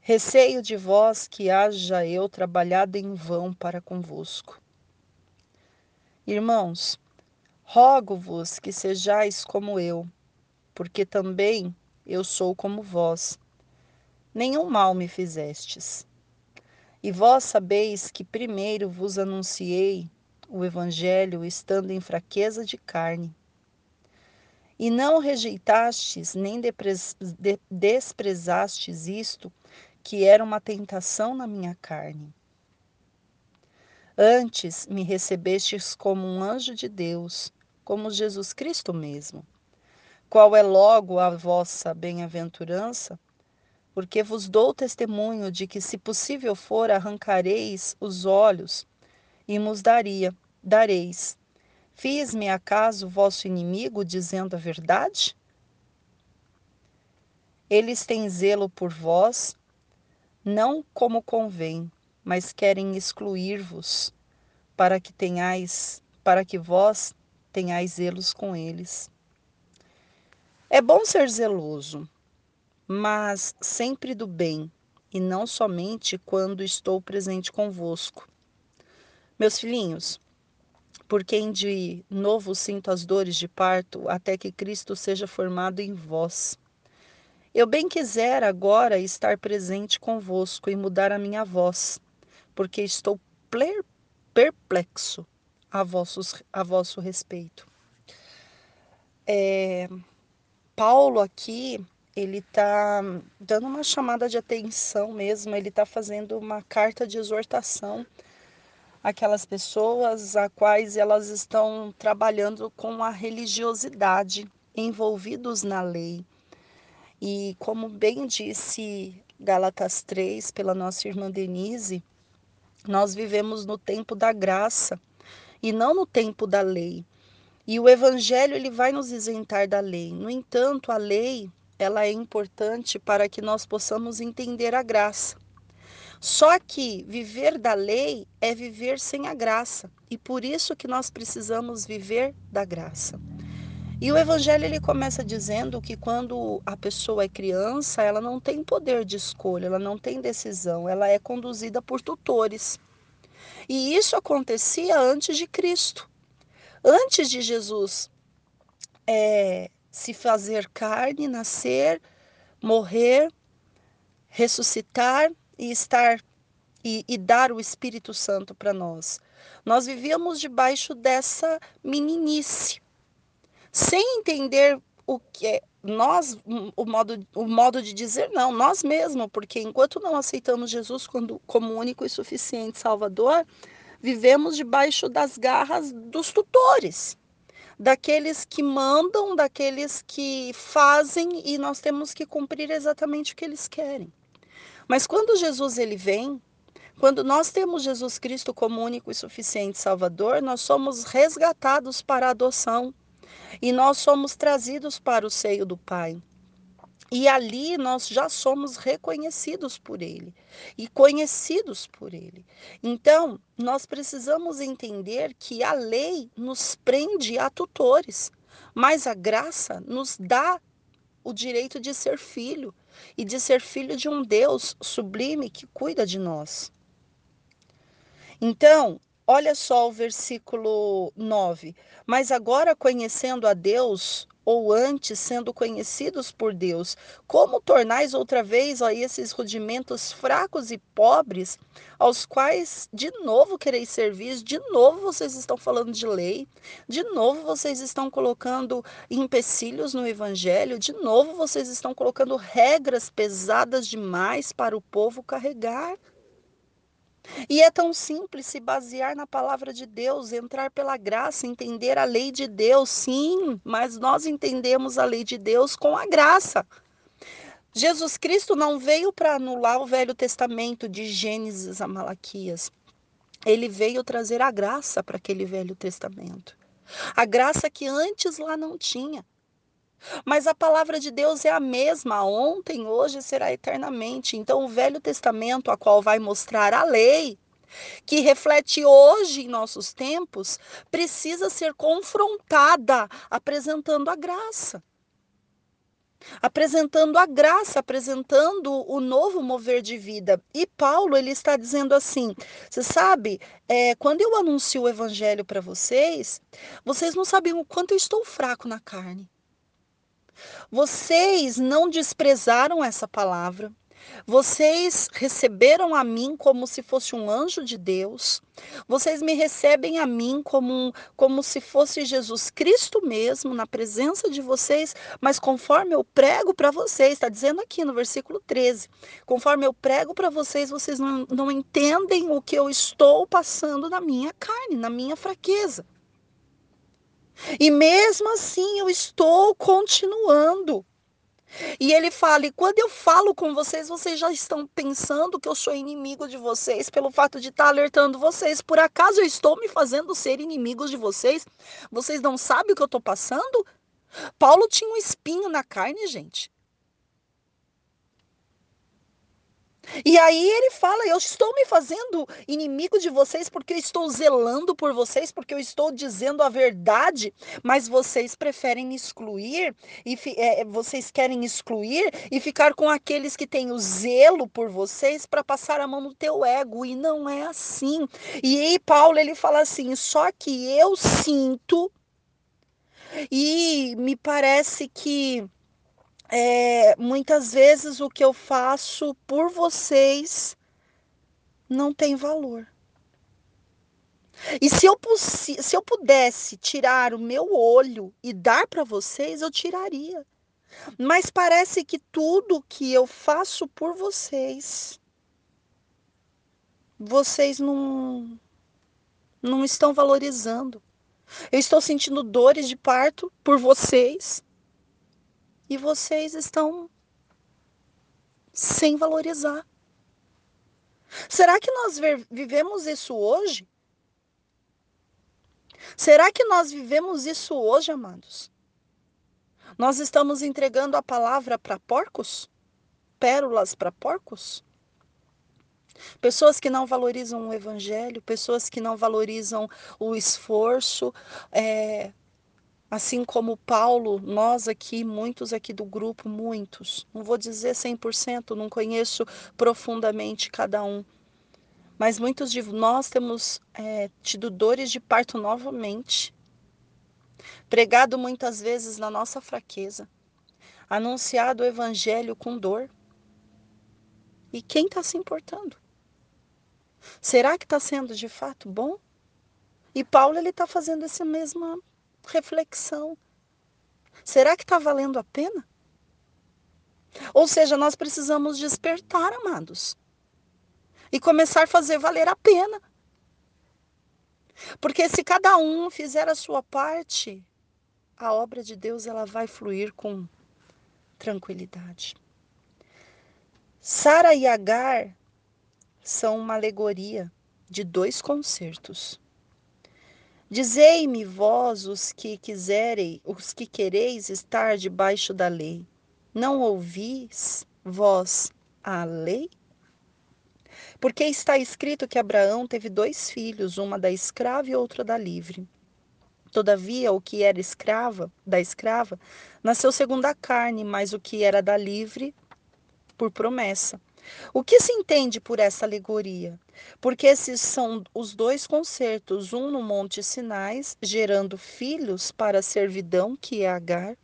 Speaker 2: Receio de vós que haja eu trabalhado em vão para convosco. Irmãos, Rogo-vos que sejais como eu, porque também eu sou como vós. Nenhum mal me fizestes. E vós sabeis que primeiro vos anunciei o Evangelho estando em fraqueza de carne. E não rejeitastes nem desprezastes isto, que era uma tentação na minha carne. Antes me recebestes como um anjo de Deus, como Jesus Cristo mesmo. Qual é logo a vossa bem-aventurança? Porque vos dou testemunho de que, se possível for, arrancareis os olhos e nos daria, dareis. Fiz-me acaso vosso inimigo dizendo a verdade? Eles têm zelo por vós, não como convém, mas querem excluir-vos, para que tenhais, para que vós tenhais zelos com eles. É bom ser zeloso, mas sempre do bem, e não somente quando estou presente convosco. Meus filhinhos, por quem de novo sinto as dores de parto, até que Cristo seja formado em vós. Eu bem quisera agora estar presente convosco e mudar a minha voz, porque estou perplexo a, vossos, a vosso respeito. É, Paulo aqui, ele está dando uma chamada de atenção mesmo, ele está fazendo uma carta de exortação aquelas pessoas a quais elas estão trabalhando com a religiosidade, envolvidos na lei. E como bem disse Gálatas 3 pela nossa irmã Denise, nós vivemos no tempo da graça e não no tempo da lei. E o evangelho ele vai nos isentar da lei. No entanto, a lei, ela é importante para que nós possamos entender a graça. Só que viver da lei é viver sem a graça, e por isso que nós precisamos viver da graça. E o evangelho ele começa dizendo que quando a pessoa é criança, ela não tem poder de escolha, ela não tem decisão, ela é conduzida por tutores. E isso acontecia antes de Cristo. Antes de Jesus é, se fazer carne, nascer, morrer, ressuscitar e estar e, e dar o Espírito Santo para nós. Nós vivíamos debaixo dessa meninice, sem entender o que é nós, o modo, o modo de dizer não, nós mesmos, porque enquanto não aceitamos Jesus quando, como único e suficiente Salvador, vivemos debaixo das garras dos tutores, daqueles que mandam, daqueles que fazem e nós temos que cumprir exatamente o que eles querem. Mas quando Jesus ele vem, quando nós temos Jesus Cristo como único e suficiente Salvador, nós somos resgatados para a adoção e nós somos trazidos para o seio do Pai. E ali nós já somos reconhecidos por Ele e conhecidos por Ele. Então, nós precisamos entender que a lei nos prende a tutores, mas a graça nos dá o direito de ser filho e de ser filho de um Deus sublime que cuida de nós. Então, olha só o versículo 9. Mas agora conhecendo a Deus, ou antes sendo conhecidos por Deus, como tornais outra vez ó, esses rudimentos fracos e pobres, aos quais de novo quereis servir, de novo vocês estão falando de lei, de novo vocês estão colocando empecilhos no evangelho, de novo vocês estão colocando regras pesadas demais para o povo carregar. E é tão simples se basear na palavra de Deus, entrar pela graça, entender a lei de Deus, sim, mas nós entendemos a lei de Deus com a graça. Jesus Cristo não veio para anular o Velho Testamento de Gênesis a Malaquias. Ele veio trazer a graça para aquele Velho Testamento. A graça que antes lá não tinha. Mas a palavra de Deus é a mesma, ontem, hoje será eternamente. Então, o Velho Testamento, a qual vai mostrar a lei, que reflete hoje em nossos tempos, precisa ser confrontada, apresentando a graça. Apresentando a graça, apresentando o novo mover de vida. E Paulo, ele está dizendo assim: você sabe, é, quando eu anuncio o evangelho para vocês, vocês não sabem o quanto eu estou fraco na carne. Vocês não desprezaram essa palavra. Vocês receberam a mim como se fosse um anjo de Deus. Vocês me recebem a mim como, como se fosse Jesus Cristo mesmo, na presença de vocês, mas conforme eu prego para vocês, está dizendo aqui no versículo 13: conforme eu prego para vocês, vocês não, não entendem o que eu estou passando na minha carne, na minha fraqueza. E mesmo assim eu estou continuando. E ele fala: e quando eu falo com vocês, vocês já estão pensando que eu sou inimigo de vocês pelo fato de estar alertando vocês. Por acaso eu estou me fazendo ser inimigos de vocês? Vocês não sabem o que eu estou passando? Paulo tinha um espinho na carne, gente. E aí ele fala: Eu estou me fazendo inimigo de vocês porque eu estou zelando por vocês, porque eu estou dizendo a verdade, mas vocês preferem excluir e é, vocês querem excluir e ficar com aqueles que têm o zelo por vocês para passar a mão no teu ego. E não é assim. E aí, Paulo ele fala assim: Só que eu sinto e me parece que é, muitas vezes o que eu faço por vocês não tem valor. E se eu, se eu pudesse tirar o meu olho e dar para vocês, eu tiraria. Mas parece que tudo que eu faço por vocês, vocês não, não estão valorizando. Eu estou sentindo dores de parto por vocês e vocês estão sem valorizar. Será que nós vivemos isso hoje? Será que nós vivemos isso hoje, amados? Nós estamos entregando a palavra para porcos? Pérolas para porcos? Pessoas que não valorizam o evangelho, pessoas que não valorizam o esforço, é, assim como Paulo, nós aqui, muitos aqui do grupo, muitos, não vou dizer 100%, não conheço profundamente cada um, mas muitos de nós temos é, tido dores de parto novamente, pregado muitas vezes na nossa fraqueza, anunciado o evangelho com dor. E quem está se importando? Será que está sendo de fato bom? E Paulo ele está fazendo essa mesma reflexão. Será que está valendo a pena? Ou seja, nós precisamos despertar, amados, e começar a fazer valer a pena. Porque se cada um fizer a sua parte, a obra de Deus ela vai fluir com tranquilidade. Sara e Agar são uma alegoria de dois concertos. Dizei-me vós os que quiserem, os que quereis estar debaixo da lei, não ouvis vós a lei? Porque está escrito que Abraão teve dois filhos, uma da escrava e outra da livre. Todavia, o que era escrava, da escrava, nasceu segundo a carne, mas o que era da livre, por promessa. O que se entende por essa alegoria? Porque esses são os dois concertos, um no Monte Sinais, gerando filhos para a servidão, que é Agar,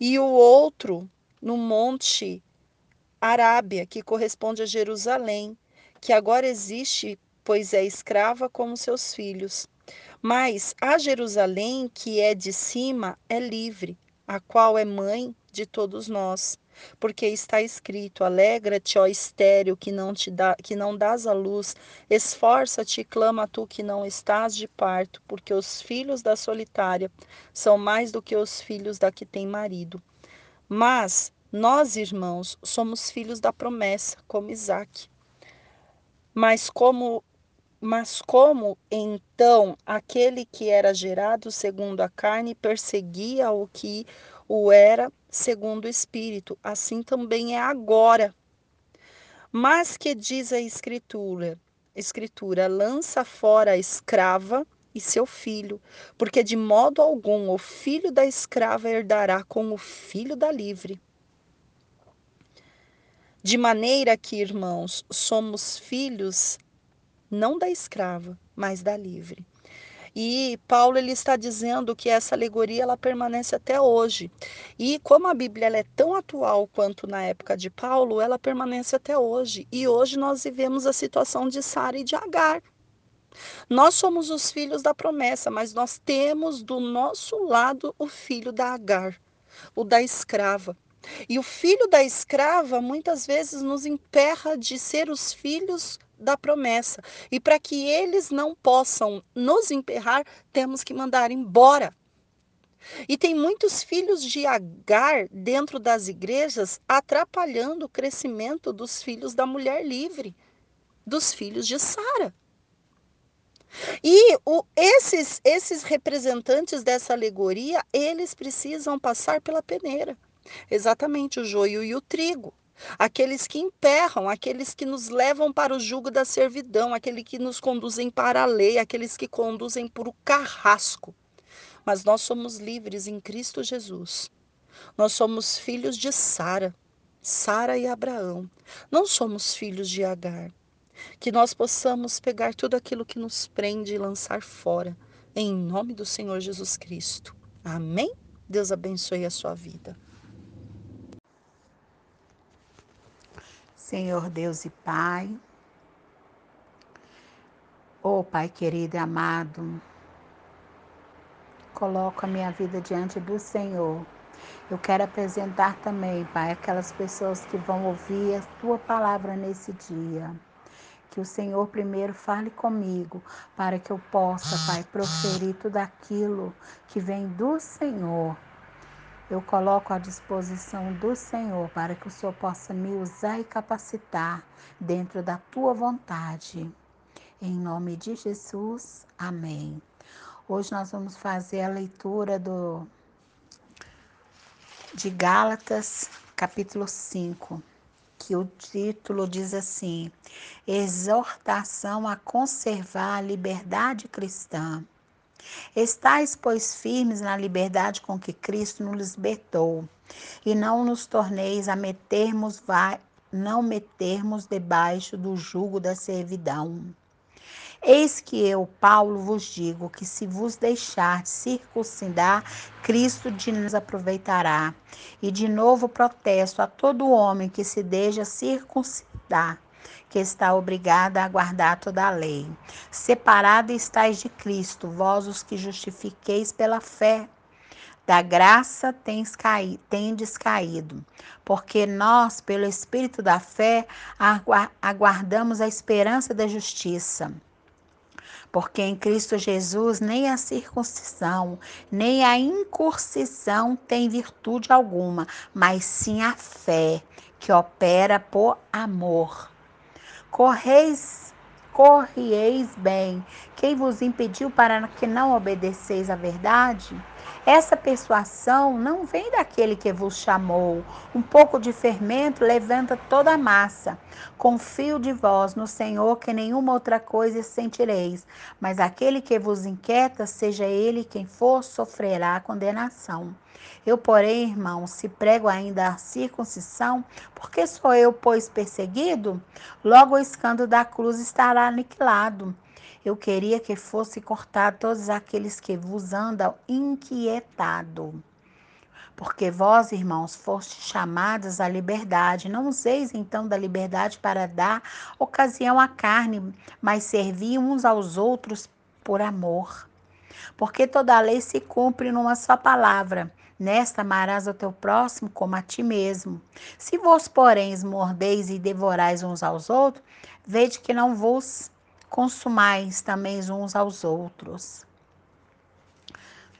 Speaker 2: e o outro no Monte Arábia, que corresponde a Jerusalém, que agora existe, pois é escrava como seus filhos. Mas a Jerusalém, que é de cima, é livre, a qual é mãe de todos nós. Porque está escrito: Alegra-te, ó estéreo, que não te dá, que não dás a luz, esforça-te clama tu que não estás de parto, porque os filhos da solitária são mais do que os filhos da que tem marido. Mas nós, irmãos, somos filhos da promessa, como Isaac. Mas como mas como então aquele que era gerado segundo a carne perseguia o que o era segundo o Espírito, assim também é agora. Mas que diz a Escritura? Escritura lança fora a escrava e seu filho, porque de modo algum o filho da escrava herdará com o filho da livre. De maneira que, irmãos, somos filhos não da escrava, mas da livre. E Paulo ele está dizendo que essa alegoria ela permanece até hoje. E como a Bíblia é tão atual quanto na época de Paulo, ela permanece até hoje. E hoje nós vivemos a situação de Sara e de Agar. Nós somos os filhos da promessa, mas nós temos do nosso lado o filho da Agar, o da escrava. E o filho da escrava muitas vezes nos emperra de ser os filhos da promessa. E para que eles não possam nos emperrar, temos que mandar embora. E tem muitos filhos de Agar dentro das igrejas atrapalhando o crescimento dos filhos da mulher livre, dos filhos de Sara. E o, esses, esses representantes dessa alegoria, eles precisam passar pela peneira. Exatamente o joio e o trigo aqueles que emperram, aqueles que nos levam para o jugo da servidão, aqueles que nos conduzem para a lei, aqueles que conduzem para o carrasco. Mas nós somos livres em Cristo Jesus. Nós somos filhos de Sara, Sara e Abraão. Não somos filhos de Agar. Que nós possamos pegar tudo aquilo que nos prende e lançar fora, em nome do Senhor Jesus Cristo. Amém? Deus abençoe a sua vida.
Speaker 1: Senhor Deus e Pai, ó oh, Pai querido e amado, coloco a minha vida diante do Senhor. Eu quero apresentar também, Pai, aquelas pessoas que vão ouvir a Tua palavra nesse dia. que o Senhor primeiro fale comigo, para que eu possa, Pai, proferir tudo aquilo que vem do Senhor. Eu coloco à disposição do Senhor para que o Senhor possa me usar e capacitar dentro da tua vontade. Em nome de Jesus, amém. Hoje nós vamos fazer a leitura do de Gálatas, capítulo 5 que o título diz assim: Exortação a conservar a liberdade cristã. Estais, pois, firmes na liberdade com que Cristo nos libertou, e não nos torneis a metermos, não metermos debaixo do jugo da servidão. Eis que eu, Paulo, vos digo que se vos deixar circuncidar, Cristo de nos aproveitará. E de novo protesto a todo homem que se deixa circuncidar, que está obrigado a guardar toda a lei. Separado estáis de Cristo, vós os que justifiqueis pela fé. Da graça tens caído, tendes caído, porque nós, pelo Espírito da fé, aguardamos a esperança da justiça. Porque em Cristo Jesus nem a circuncisão, nem a incursição tem virtude alguma, mas sim a fé, que opera por amor. Correis, corrieis bem. Quem vos impediu para que não obedeceis à verdade? Essa persuasão não vem daquele que vos chamou. Um pouco de fermento levanta toda a massa. Confio de vós no Senhor que nenhuma outra coisa sentireis, mas aquele que vos inquieta, seja ele quem for, sofrerá condenação. Eu, porém, irmãos, se prego ainda a circuncisão, porque sou eu, pois, perseguido? Logo o escândalo da cruz estará aniquilado. Eu queria que fosse cortado todos aqueles que vos andam inquietado. Porque vós, irmãos, fostes chamados à liberdade. Não useis então da liberdade para dar ocasião à carne, mas servi uns aos outros por amor. Porque toda a lei se cumpre numa só palavra. Nesta amarás o teu próximo como a ti mesmo. Se vos, porém, mordeis e devorais uns aos outros, vede que não vos consumais também uns aos outros.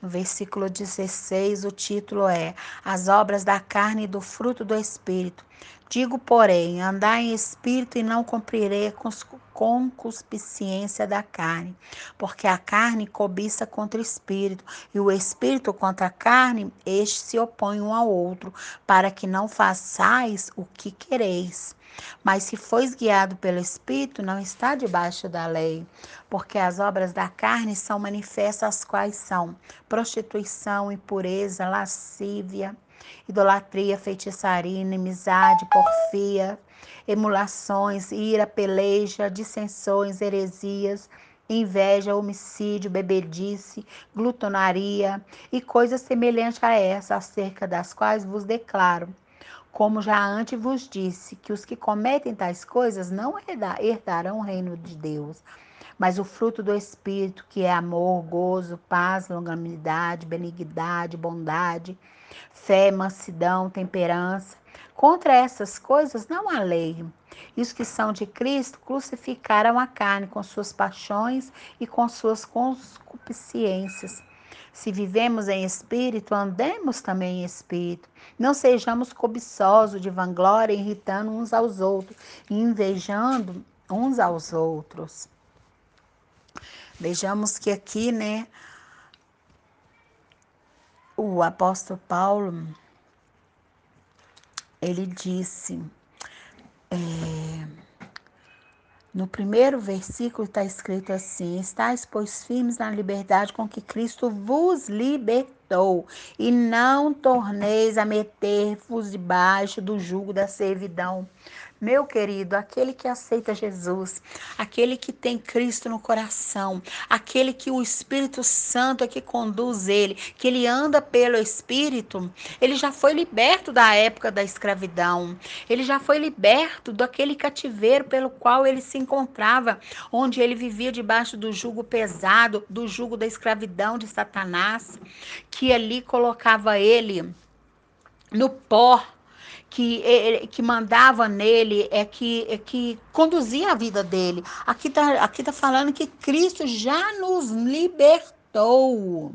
Speaker 1: No versículo 16, o título é As obras da carne e do fruto do Espírito. Digo, porém, andar em espírito e não cumprirei com concupiscência da carne, porque a carne cobiça contra o espírito, e o espírito contra a carne, este se opõe um ao outro, para que não façais o que quereis. Mas se fois guiado pelo Espírito, não está debaixo da lei, porque as obras da carne são manifestas, as quais são prostituição, impureza, lascívia, idolatria, feitiçaria, inimizade, porfia, emulações, ira, peleja, dissensões, heresias, inveja, homicídio, bebedice, glutonaria e coisas semelhantes a essa, acerca das quais vos declaro como já antes vos disse, que os que cometem tais coisas não herdarão o reino de Deus. Mas o fruto do Espírito, que é amor, gozo, paz, longanimidade, benignidade, bondade, fé, mansidão, temperança. Contra essas coisas não há lei. E os que são de Cristo crucificaram a carne com suas paixões e com suas concupiscências. Se vivemos em espírito, andemos também em espírito. Não sejamos cobiçosos de vanglória, irritando uns aos outros, invejando uns aos outros. Vejamos que aqui, né, o apóstolo Paulo, ele disse, é, no primeiro versículo está escrito assim: Estais, pois, firmes na liberdade com que Cristo vos libertou, e não torneis a meter-vos debaixo do jugo da servidão. Meu querido, aquele que aceita Jesus, aquele que tem Cristo no coração, aquele que o Espírito Santo é que conduz ele, que ele anda pelo Espírito, ele já foi liberto da época da escravidão, ele já foi liberto daquele cativeiro pelo qual ele se encontrava, onde ele vivia debaixo do jugo pesado, do jugo da escravidão de Satanás, que ali colocava ele no pó que, que mandava nele, é que, é que conduzia a vida dele. Aqui está aqui tá falando que Cristo já nos libertou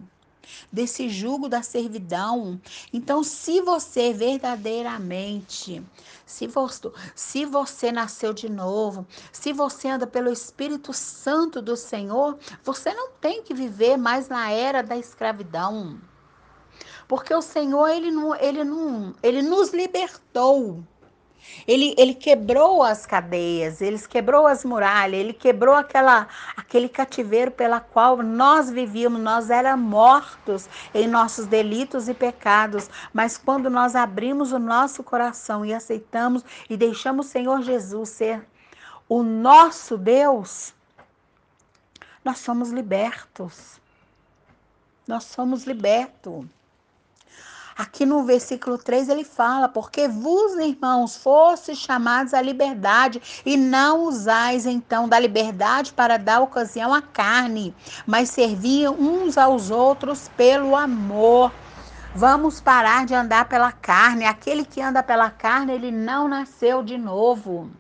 Speaker 1: desse jugo da servidão. Então, se você verdadeiramente, se você, se você nasceu de novo, se você anda pelo Espírito Santo do Senhor, você não tem que viver mais na era da escravidão. Porque o Senhor, ele não, ele não, ele nos libertou. Ele, ele quebrou as cadeias, ele quebrou as muralhas, ele quebrou aquela, aquele cativeiro pela qual nós vivíamos, nós éramos mortos em nossos delitos e pecados. Mas quando nós abrimos o nosso coração e aceitamos e deixamos o Senhor Jesus ser o nosso Deus, nós somos libertos. Nós somos libertos. Aqui no versículo 3 ele fala: Porque vos, irmãos, fostes chamados à liberdade, e não usais então da liberdade para dar ocasião à carne, mas serviam uns aos outros pelo amor. Vamos parar de andar pela carne. Aquele que anda pela carne, ele não nasceu de novo.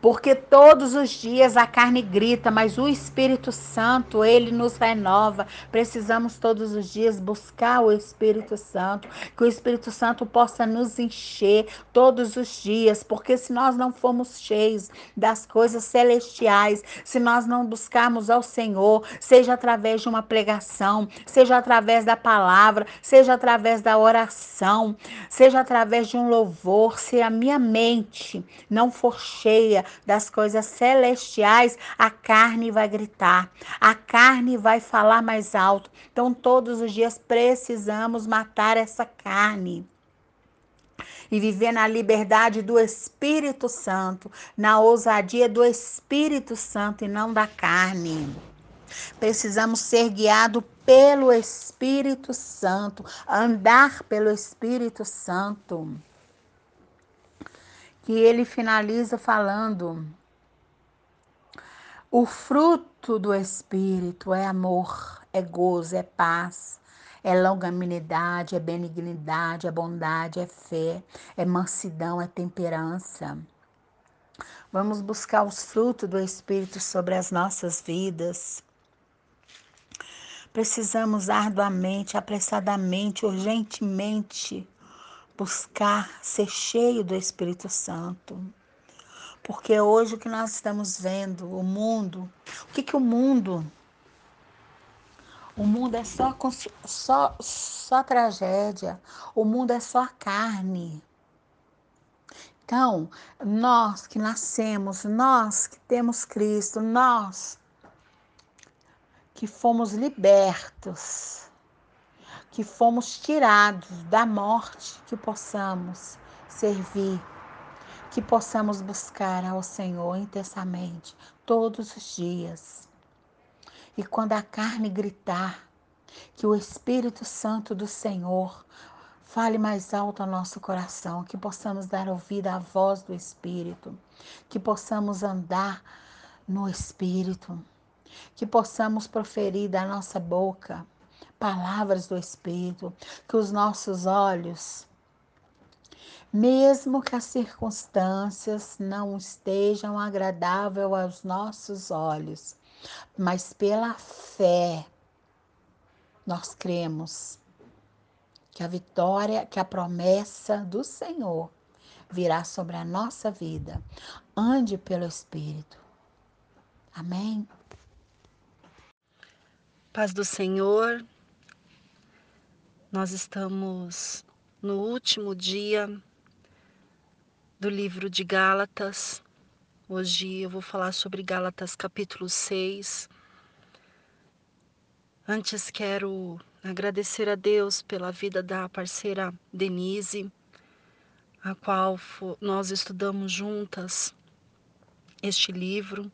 Speaker 1: Porque todos os dias a carne grita, mas o Espírito Santo, ele nos renova. Precisamos todos os dias buscar o Espírito Santo, que o Espírito Santo possa nos encher todos os dias, porque se nós não formos cheios das coisas celestiais, se nós não buscarmos ao Senhor, seja através de uma pregação, seja através da palavra, seja através da oração, seja através de um louvor, se a minha mente não for cheia das coisas celestiais, a carne vai gritar, a carne vai falar mais alto. Então, todos os dias precisamos matar essa carne e viver na liberdade do Espírito Santo, na ousadia do Espírito Santo e não da carne. Precisamos ser guiados pelo Espírito Santo, andar pelo Espírito Santo que ele finaliza falando: o fruto do Espírito é amor, é gozo, é paz, é longanimidade, é benignidade, é bondade, é fé, é mansidão, é temperança. Vamos buscar os frutos do Espírito sobre as nossas vidas. Precisamos arduamente, apressadamente, urgentemente buscar ser cheio do Espírito Santo. Porque hoje o que nós estamos vendo, o mundo, o que, que o mundo? O mundo é só, só, só tragédia, o mundo é só carne. Então, nós que nascemos, nós que temos Cristo, nós que fomos libertos, que fomos tirados da morte, que possamos servir, que possamos buscar ao Senhor intensamente todos os dias. E quando a carne gritar, que o Espírito Santo do Senhor fale mais alto ao nosso coração, que possamos dar ouvido à voz do Espírito, que possamos andar no Espírito, que possamos proferir da nossa boca palavras do Espírito, que os nossos olhos, mesmo que as circunstâncias não estejam agradáveis aos nossos olhos, mas pela fé nós cremos que a vitória, que a promessa do Senhor virá sobre a nossa vida. Ande pelo Espírito. Amém.
Speaker 2: Paz do Senhor. Nós estamos no último dia do livro de Gálatas. Hoje eu vou falar sobre Gálatas capítulo 6. Antes quero agradecer a Deus pela vida da parceira Denise, a qual nós estudamos juntas este livro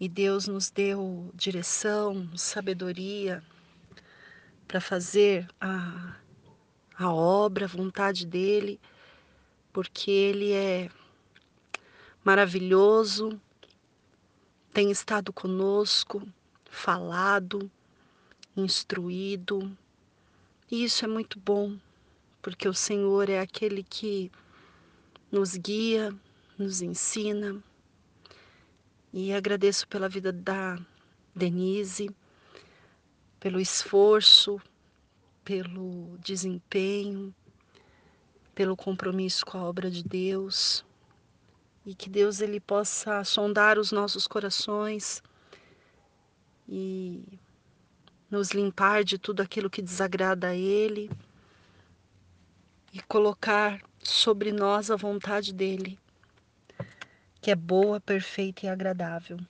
Speaker 2: e Deus nos deu direção, sabedoria, para fazer a, a obra, a vontade dele, porque ele é maravilhoso, tem estado conosco, falado, instruído, e isso é muito bom, porque o Senhor é aquele que nos guia, nos ensina. E agradeço pela vida da Denise, pelo esforço, pelo desempenho, pelo compromisso com a obra de Deus. E que Deus ele possa sondar os nossos corações e nos limpar de tudo aquilo que desagrada a ele e colocar sobre nós a vontade dele, que é boa, perfeita e agradável.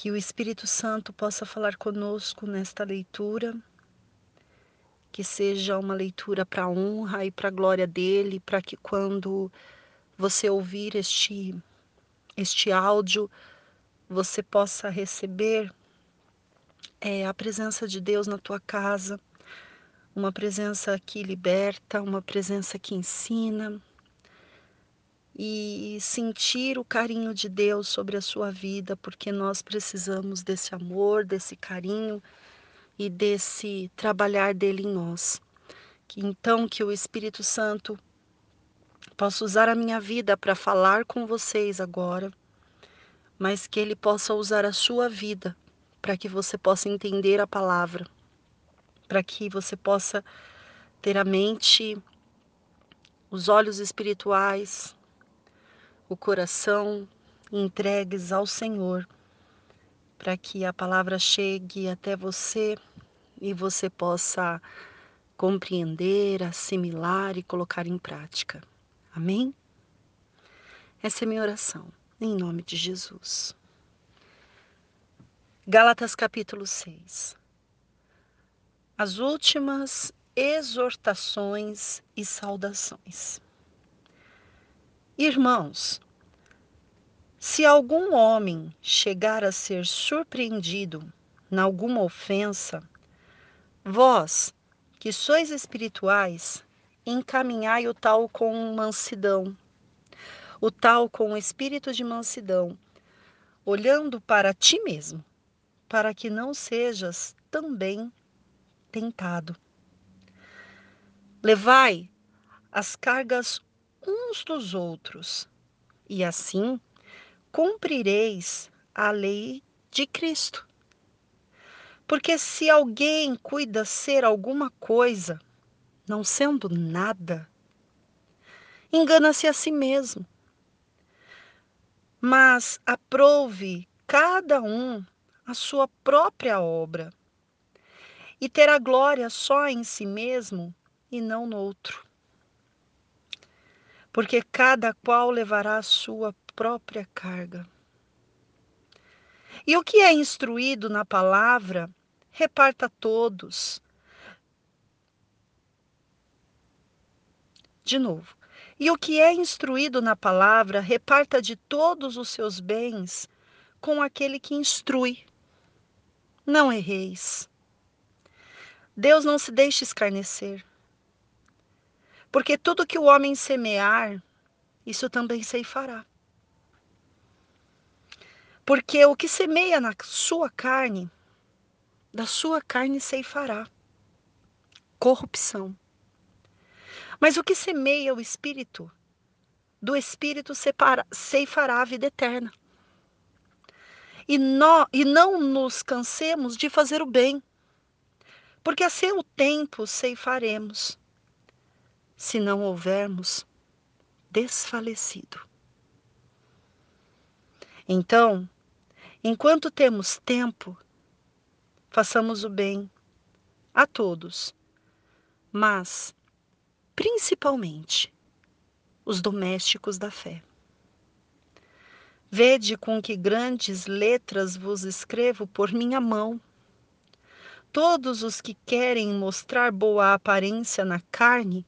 Speaker 2: Que o Espírito Santo possa falar conosco nesta leitura, que seja uma leitura para a honra e para a glória dele, para que quando você ouvir este, este áudio, você possa receber é, a presença de Deus na tua casa, uma presença que liberta, uma presença que ensina e sentir o carinho de Deus sobre a sua vida, porque nós precisamos desse amor, desse carinho e desse trabalhar dele em nós. Então que o Espírito Santo possa usar a minha vida para falar com vocês agora, mas que ele possa usar a sua vida para que você possa entender a palavra para que você possa ter a mente, os olhos espirituais, o coração entregues ao Senhor, para que a palavra chegue até você e você possa compreender, assimilar e colocar em prática. Amém? Essa é minha oração, em nome de Jesus. Gálatas capítulo 6 as últimas exortações e saudações. Irmãos, se algum homem chegar a ser surpreendido em alguma ofensa, vós, que sois espirituais, encaminhai o tal com mansidão, o tal com espírito de mansidão, olhando para ti mesmo, para que não sejas também tentado. Levai as cargas uns dos outros, e assim cumprireis a lei de Cristo. Porque se alguém cuida ser alguma coisa, não sendo nada, engana-se a si mesmo. Mas aprove cada um a sua própria obra e terá glória só em si mesmo e não no outro. Porque cada qual levará a sua própria carga. E o que é instruído na palavra, reparta a todos. De novo. E o que é instruído na palavra, reparta de todos os seus bens com aquele que instrui. Não erreis. Deus não se deixa escarnecer. Porque tudo que o homem semear, isso também ceifará. Porque o que semeia na sua carne, da sua carne ceifará corrupção. Mas o que semeia o espírito, do espírito separa, ceifará a vida eterna. E, nó, e não nos cansemos de fazer o bem, porque a seu tempo ceifaremos, se não houvermos desfalecido. Então, enquanto temos tempo, façamos o bem a todos, mas principalmente os domésticos da fé. Vede com que grandes letras vos escrevo por minha mão todos os que querem mostrar boa aparência na carne,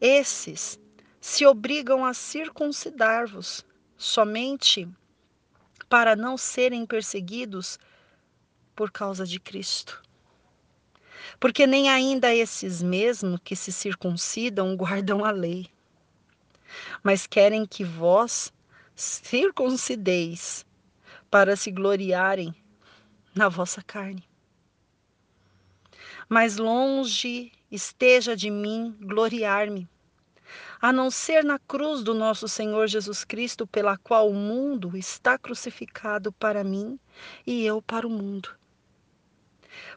Speaker 2: esses se obrigam a circuncidar-vos somente para não serem perseguidos por causa de Cristo. Porque nem ainda esses mesmos que se circuncidam guardam a lei, mas querem que vós circuncideis para se gloriarem na vossa carne. mas longe esteja de mim gloriar-me, a não ser na cruz do nosso Senhor Jesus Cristo, pela qual o mundo está crucificado para mim e eu para o mundo.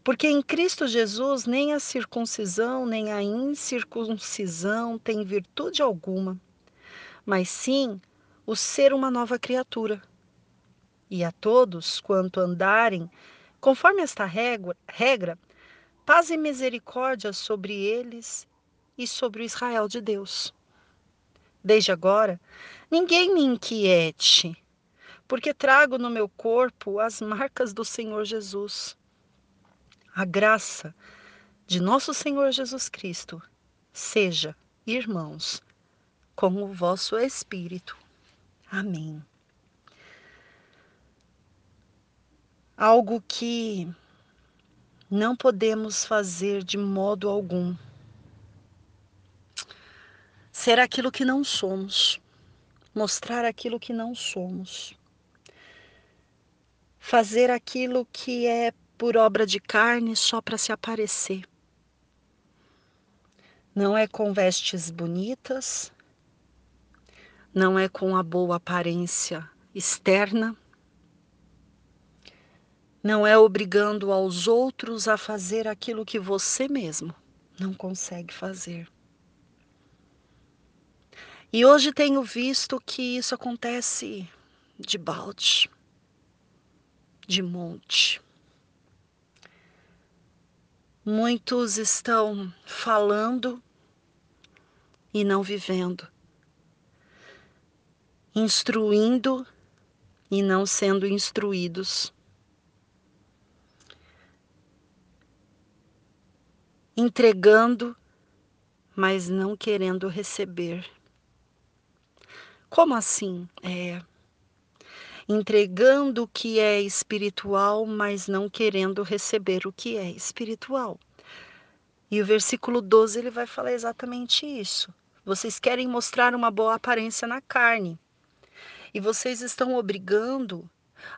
Speaker 2: Porque em Cristo Jesus nem a circuncisão nem a incircuncisão tem virtude alguma, mas sim o ser uma nova criatura. E a todos quanto andarem conforme esta regra, paz e misericórdia sobre eles e sobre o Israel de Deus. Desde agora, ninguém me inquiete, porque trago no meu corpo as marcas do Senhor Jesus. A graça de nosso Senhor Jesus Cristo seja, irmãos, com o vosso espírito. Amém. Algo que não podemos fazer de modo algum. Ser aquilo que não somos, mostrar aquilo que não somos, fazer aquilo que é por obra de carne só para se aparecer. Não é com vestes bonitas, não é com a boa aparência externa, não é obrigando aos outros a fazer aquilo que você mesmo não consegue fazer. E hoje tenho visto que isso acontece de balde, de monte. Muitos estão falando e não vivendo, instruindo e não sendo instruídos, entregando, mas não querendo receber. Como assim? É entregando o que é espiritual, mas não querendo receber o que é espiritual. E o versículo 12 ele vai falar exatamente isso. Vocês querem mostrar uma boa aparência na carne. E vocês estão obrigando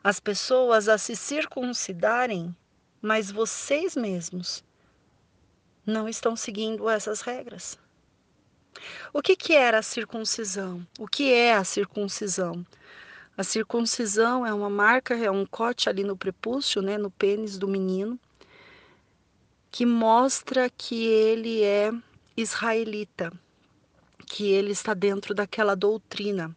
Speaker 2: as pessoas a se circuncidarem, mas vocês mesmos não estão seguindo essas regras. O que, que era a circuncisão? O que é a circuncisão? A circuncisão é uma marca, é um corte ali no prepúcio, né, no pênis do menino, que mostra que ele é israelita, que ele está dentro daquela doutrina.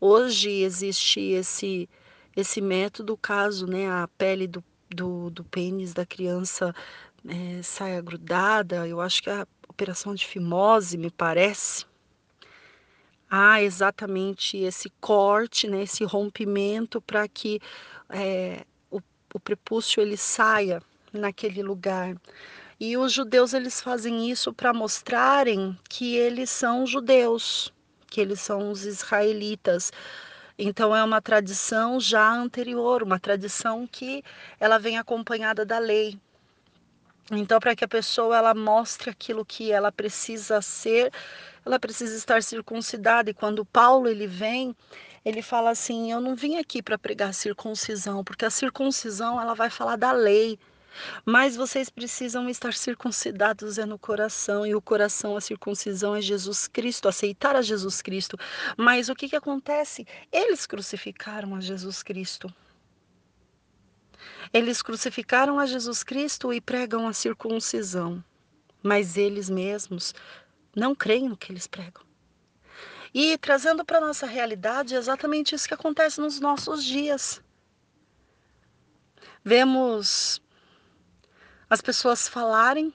Speaker 2: Hoje existe esse esse método caso, né, a pele do, do, do pênis da criança é, saia grudada, eu acho que a operação de fimose, me parece, há exatamente esse corte, né, esse rompimento para que é, o, o prepúcio ele saia naquele lugar. E os judeus eles fazem isso para mostrarem que eles são judeus, que eles são os israelitas. Então é uma tradição já anterior, uma tradição que ela vem acompanhada da lei. Então para que a pessoa ela mostre aquilo que ela precisa ser, ela precisa estar circuncidada. E quando Paulo ele vem, ele fala assim: "Eu não vim aqui para pregar circuncisão, porque a circuncisão ela vai falar da lei, mas vocês precisam estar circuncidados é no coração, e o coração, a circuncisão é Jesus Cristo, aceitar a Jesus Cristo. Mas o que, que acontece? Eles crucificaram a Jesus Cristo. Eles crucificaram a Jesus Cristo e pregam a circuncisão, mas eles mesmos não creem no que eles pregam. E trazendo para a nossa realidade, é exatamente isso que acontece nos nossos dias. Vemos as pessoas falarem,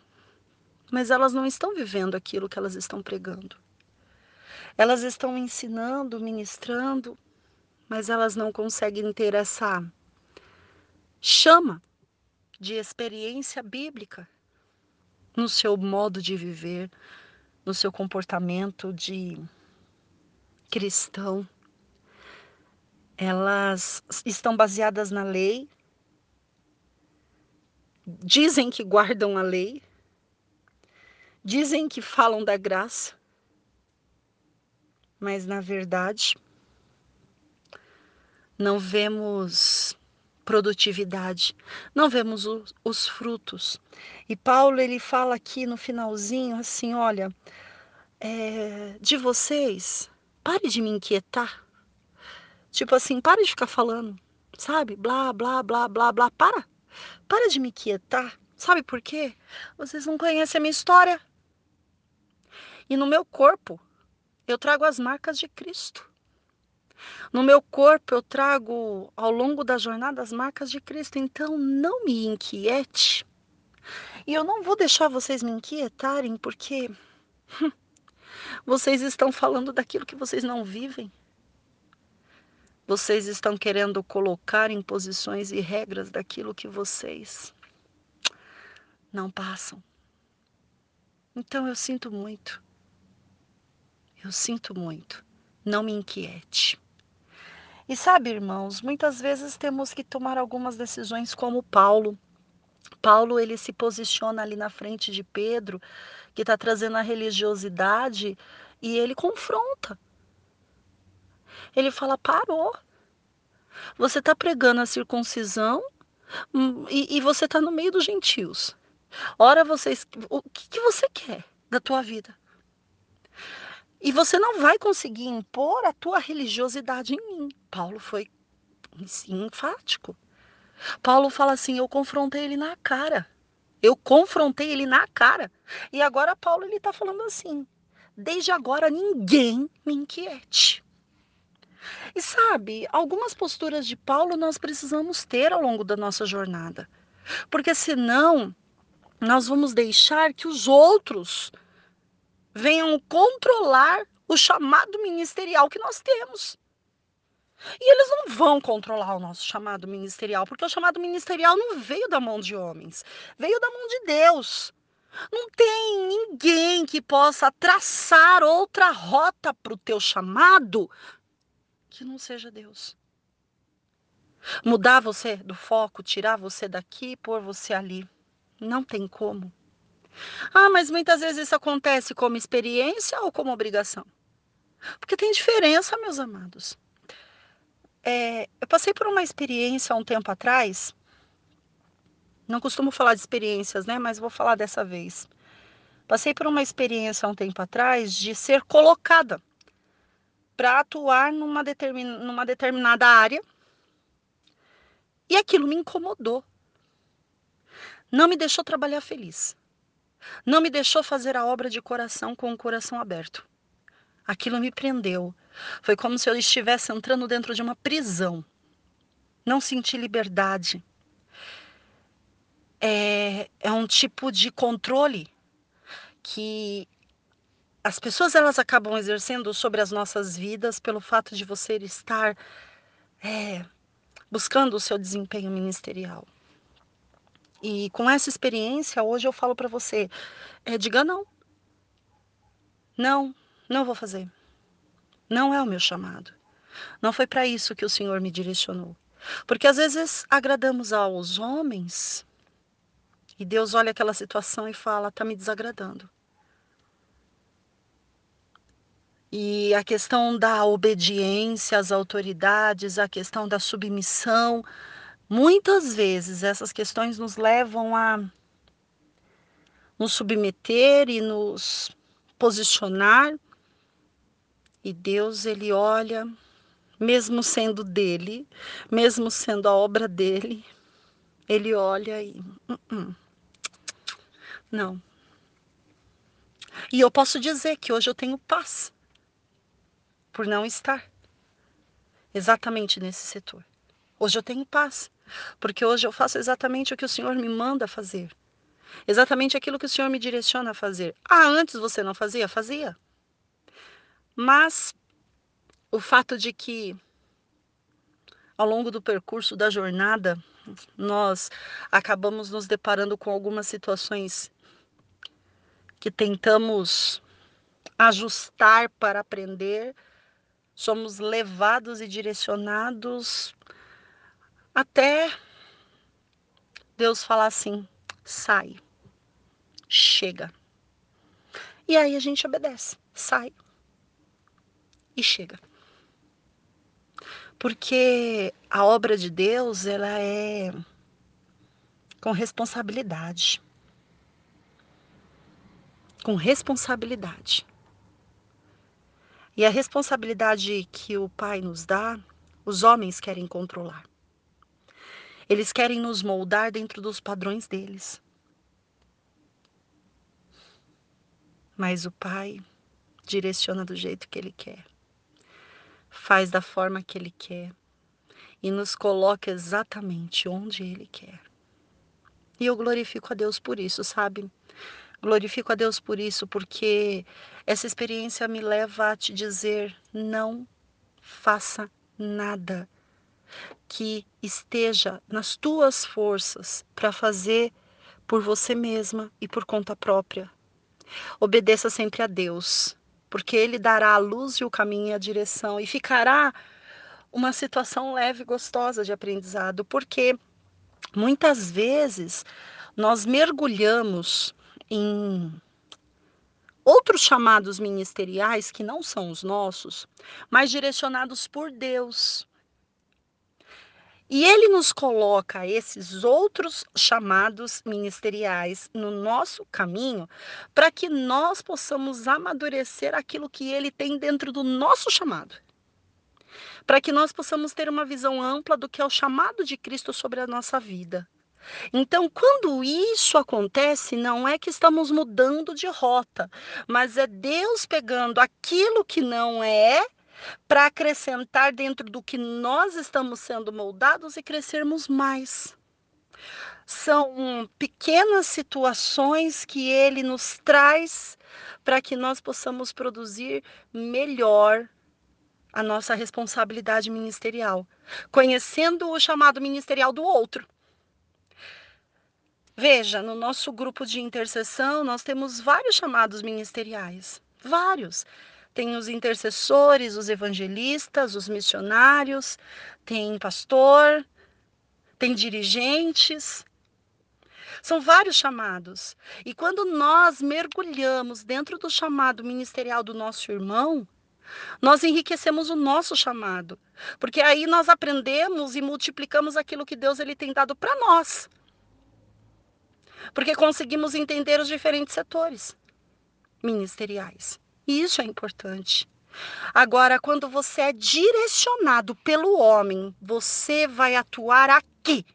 Speaker 2: mas elas não estão vivendo aquilo que elas estão pregando. Elas estão ensinando, ministrando, mas elas não conseguem ter essa chama de experiência bíblica no seu modo de viver, no seu comportamento de cristão. Elas estão baseadas na lei, dizem que guardam a lei, dizem que falam da graça, mas na verdade não vemos produtividade, não vemos o, os frutos. E Paulo ele fala aqui no finalzinho assim, olha, é, de vocês, pare de me inquietar. Tipo assim, pare de ficar falando, sabe? Blá, blá, blá, blá, blá. Para. Para de me inquietar. Sabe por quê? Vocês não conhecem a minha história. E no meu corpo, eu trago as marcas de Cristo. No meu corpo eu trago ao longo da jornada as marcas de Cristo, então não me inquiete. E eu não vou deixar vocês me inquietarem porque [LAUGHS] vocês estão falando daquilo que vocês não vivem. Vocês estão querendo colocar imposições e regras daquilo que vocês não passam. Então eu sinto muito. Eu sinto muito. Não me inquiete. E sabe, irmãos, muitas vezes temos que tomar algumas decisões como Paulo. Paulo ele se posiciona ali na frente de Pedro, que está trazendo a religiosidade, e ele confronta. Ele fala: parou. Você está pregando a circuncisão hum, e, e você está no meio dos gentios. Ora, vocês, o que, que você quer da tua vida? E você não vai conseguir impor a tua religiosidade em mim. Paulo foi enfático. Paulo fala assim: eu confrontei ele na cara. Eu confrontei ele na cara. E agora Paulo ele está falando assim: desde agora ninguém me inquiete. E sabe, algumas posturas de Paulo nós precisamos ter ao longo da nossa jornada. Porque senão nós vamos deixar que os outros venham controlar o chamado ministerial que nós temos. E eles não vão controlar o nosso chamado ministerial, porque o chamado ministerial não veio da mão de homens, veio da mão de Deus. Não tem ninguém que possa traçar outra rota para o teu chamado que não seja Deus. Mudar você do foco, tirar você daqui, pôr você ali. Não tem como. Ah, mas muitas vezes isso acontece como experiência ou como obrigação? Porque tem diferença, meus amados. É, eu passei por uma experiência há um tempo atrás. Não costumo falar de experiências, né? Mas vou falar dessa vez. Passei por uma experiência há um tempo atrás de ser colocada para atuar numa, determin, numa determinada área. E aquilo me incomodou. Não me deixou trabalhar feliz. Não me deixou fazer a obra de coração com o coração aberto. Aquilo me prendeu. Foi como se eu estivesse entrando dentro de uma prisão. Não senti liberdade. É, é um tipo de controle que as pessoas elas acabam exercendo sobre as nossas vidas pelo fato de você estar é, buscando o seu desempenho ministerial. E com essa experiência, hoje eu falo para você: é, diga não. Não, não vou fazer. Não é o meu chamado. Não foi para isso que o Senhor me direcionou. Porque às vezes agradamos aos homens e Deus olha aquela situação e fala: está me desagradando. E a questão da obediência às autoridades, a questão da submissão, Muitas vezes essas questões nos levam a nos submeter e nos posicionar. E Deus, ele olha, mesmo sendo dele, mesmo sendo a obra dele, ele olha e. Uh -uh. Não. E eu posso dizer que hoje eu tenho paz por não estar exatamente nesse setor. Hoje eu tenho paz porque hoje eu faço exatamente o que o Senhor me manda fazer. Exatamente aquilo que o Senhor me direciona a fazer. Ah, antes você não fazia? Fazia. Mas o fato de que ao longo do percurso da jornada nós acabamos nos deparando com algumas situações que tentamos ajustar para aprender, somos levados e direcionados até Deus falar assim: sai, chega. E aí a gente obedece, sai e chega. Porque a obra de Deus, ela é com responsabilidade. Com responsabilidade. E a responsabilidade que o Pai nos dá, os homens querem controlar. Eles querem nos moldar dentro dos padrões deles. Mas o Pai direciona do jeito que Ele quer, faz da forma que Ele quer e nos coloca exatamente onde Ele quer. E eu glorifico a Deus por isso, sabe? Glorifico a Deus por isso, porque essa experiência me leva a te dizer: não faça nada que esteja nas tuas forças para fazer por você mesma e por conta própria. Obedeça sempre a Deus, porque Ele dará a luz e o caminho e a direção, e ficará uma situação leve e gostosa de aprendizado, porque muitas vezes nós mergulhamos em outros chamados ministeriais que não são os nossos, mas direcionados por Deus. E ele nos coloca esses outros chamados ministeriais no nosso caminho para que nós possamos amadurecer aquilo que ele tem dentro do nosso chamado. Para que nós possamos ter uma visão ampla do que é o chamado de Cristo sobre a nossa vida. Então, quando isso acontece, não é que estamos mudando de rota, mas é Deus pegando aquilo que não é para acrescentar dentro do que nós estamos sendo moldados e crescermos mais. São pequenas situações que ele nos traz para que nós possamos produzir melhor a nossa responsabilidade ministerial, conhecendo o chamado ministerial do outro. Veja, no nosso grupo de intercessão, nós temos vários chamados ministeriais, vários. Tem os intercessores, os evangelistas, os missionários, tem pastor, tem dirigentes. São vários chamados. E quando nós mergulhamos dentro do chamado ministerial do nosso irmão, nós enriquecemos o nosso chamado, porque aí nós aprendemos e multiplicamos aquilo que Deus ele tem dado para nós. Porque conseguimos entender os diferentes setores ministeriais. Isso é importante. Agora, quando você é direcionado pelo homem, você vai atuar aqui.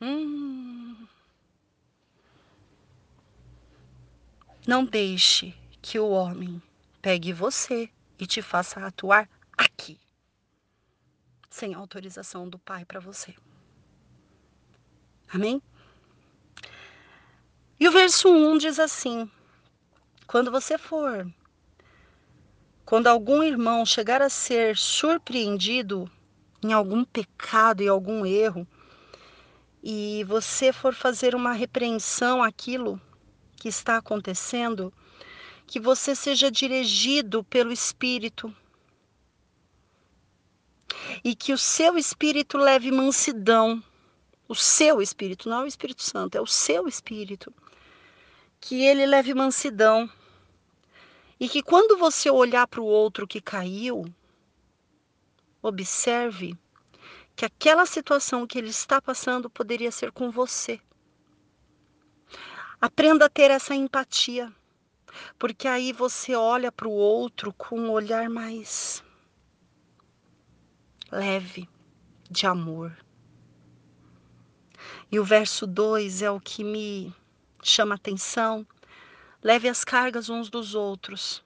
Speaker 2: Hum. Não deixe que o homem pegue você e te faça atuar aqui, sem autorização do pai para você. Amém? E o verso 1 diz assim: quando você for quando algum irmão chegar a ser surpreendido em algum pecado e algum erro, e você for fazer uma repreensão àquilo que está acontecendo, que você seja dirigido pelo Espírito. E que o seu espírito leve mansidão. O seu espírito, não é o Espírito Santo, é o seu espírito. Que ele leve mansidão e que quando você olhar para o outro que caiu, observe que aquela situação que ele está passando poderia ser com você. Aprenda a ter essa empatia, porque aí você olha para o outro com um olhar mais leve, de amor. E o verso 2 é o que me chama atenção Leve as cargas uns dos outros,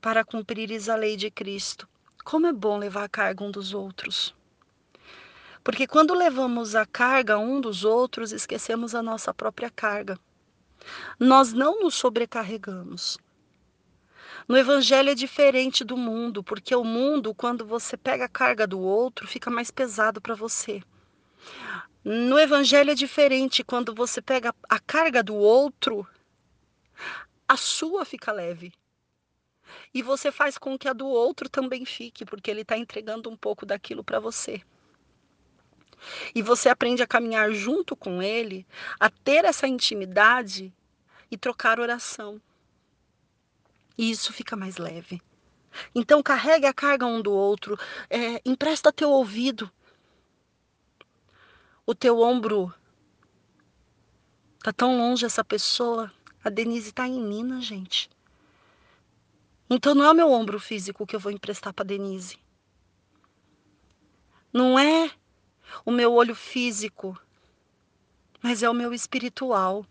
Speaker 2: para cumprires a lei de Cristo. Como é bom levar a carga um dos outros. Porque quando levamos a carga um dos outros, esquecemos a nossa própria carga. Nós não nos sobrecarregamos. No evangelho é diferente do mundo, porque o mundo, quando você pega a carga do outro, fica mais pesado para você. No evangelho é diferente, quando você pega a carga do outro, a sua fica leve. E você faz com que a do outro também fique, porque ele está entregando um pouco daquilo para você. E você aprende a caminhar junto com ele, a ter essa intimidade e trocar oração. E isso fica mais leve. Então carregue a carga um do outro, é, empresta teu ouvido, o teu ombro tá tão longe essa pessoa. A Denise tá em Minas, gente. Então não é o meu ombro físico que eu vou emprestar para Denise. Não é o meu olho físico, mas é o meu espiritual.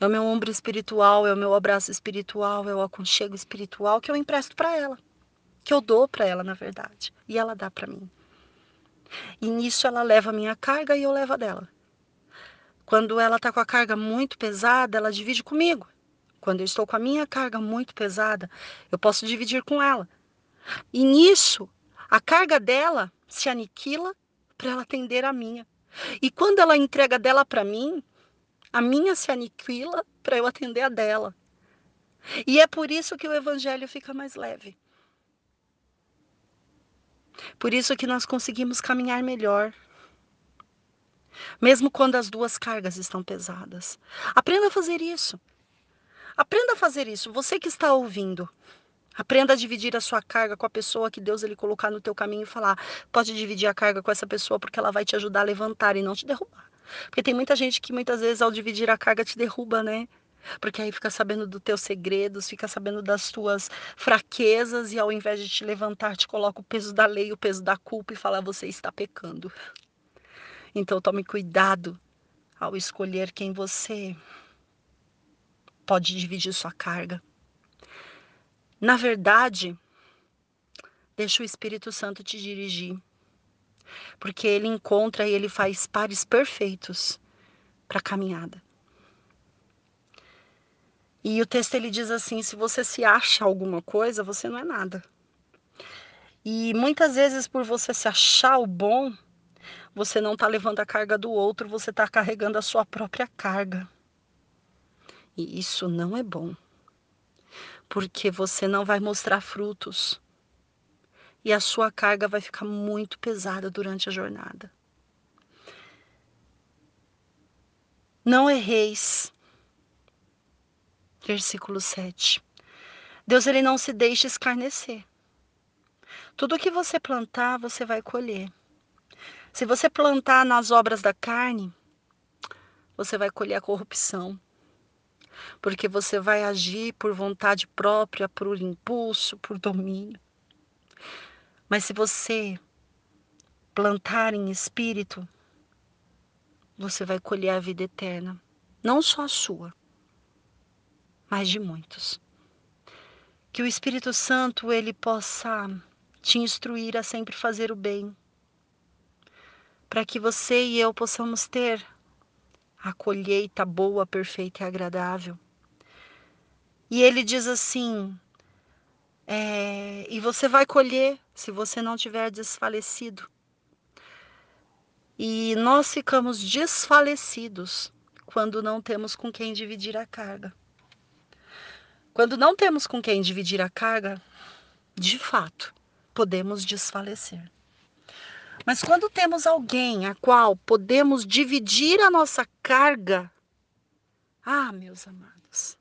Speaker 2: É o meu ombro espiritual, é o meu abraço espiritual, é o aconchego espiritual que eu empresto para ela, que eu dou para ela, na verdade, e ela dá para mim. E nisso ela leva a minha carga e eu levo a dela. Quando ela está com a carga muito pesada, ela divide comigo. Quando eu estou com a minha carga muito pesada, eu posso dividir com ela. E nisso, a carga dela se aniquila para ela atender a minha. E quando ela entrega dela para mim, a minha se aniquila para eu atender a dela. E é por isso que o evangelho fica mais leve. Por isso que nós conseguimos caminhar melhor. Mesmo quando as duas cargas estão pesadas. Aprenda a fazer isso. Aprenda a fazer isso. Você que está ouvindo. Aprenda a dividir a sua carga com a pessoa que Deus ele colocar no teu caminho e falar: pode dividir a carga com essa pessoa porque ela vai te ajudar a levantar e não te derrubar. Porque tem muita gente que muitas vezes ao dividir a carga te derruba, né? Porque aí fica sabendo dos teus segredos, fica sabendo das tuas fraquezas e ao invés de te levantar, te coloca o peso da lei, o peso da culpa e fala você está pecando. Então tome cuidado ao escolher quem você pode dividir sua carga. Na verdade, deixa o Espírito Santo te dirigir porque ele encontra e ele faz pares perfeitos para a caminhada. E o texto ele diz assim: se você se acha alguma coisa, você não é nada. E muitas vezes, por você se achar o bom, você não está levando a carga do outro, você está carregando a sua própria carga. E isso não é bom, porque você não vai mostrar frutos e a sua carga vai ficar muito pesada durante a jornada. Não erreis. Versículo 7. Deus ele não se deixa escarnecer. Tudo que você plantar, você vai colher. Se você plantar nas obras da carne, você vai colher a corrupção. Porque você vai agir por vontade própria, por impulso, por domínio. Mas se você plantar em espírito, você vai colher a vida eterna. Não só a sua, mas de muitos. Que o Espírito Santo ele possa te instruir a sempre fazer o bem, para que você e eu possamos ter a colheita boa, perfeita e agradável. E ele diz assim: é, e você vai colher se você não tiver desfalecido. E nós ficamos desfalecidos quando não temos com quem dividir a carga. Quando não temos com quem dividir a carga, de fato, podemos desfalecer. Mas quando temos alguém a qual podemos dividir a nossa carga, ah, meus amados,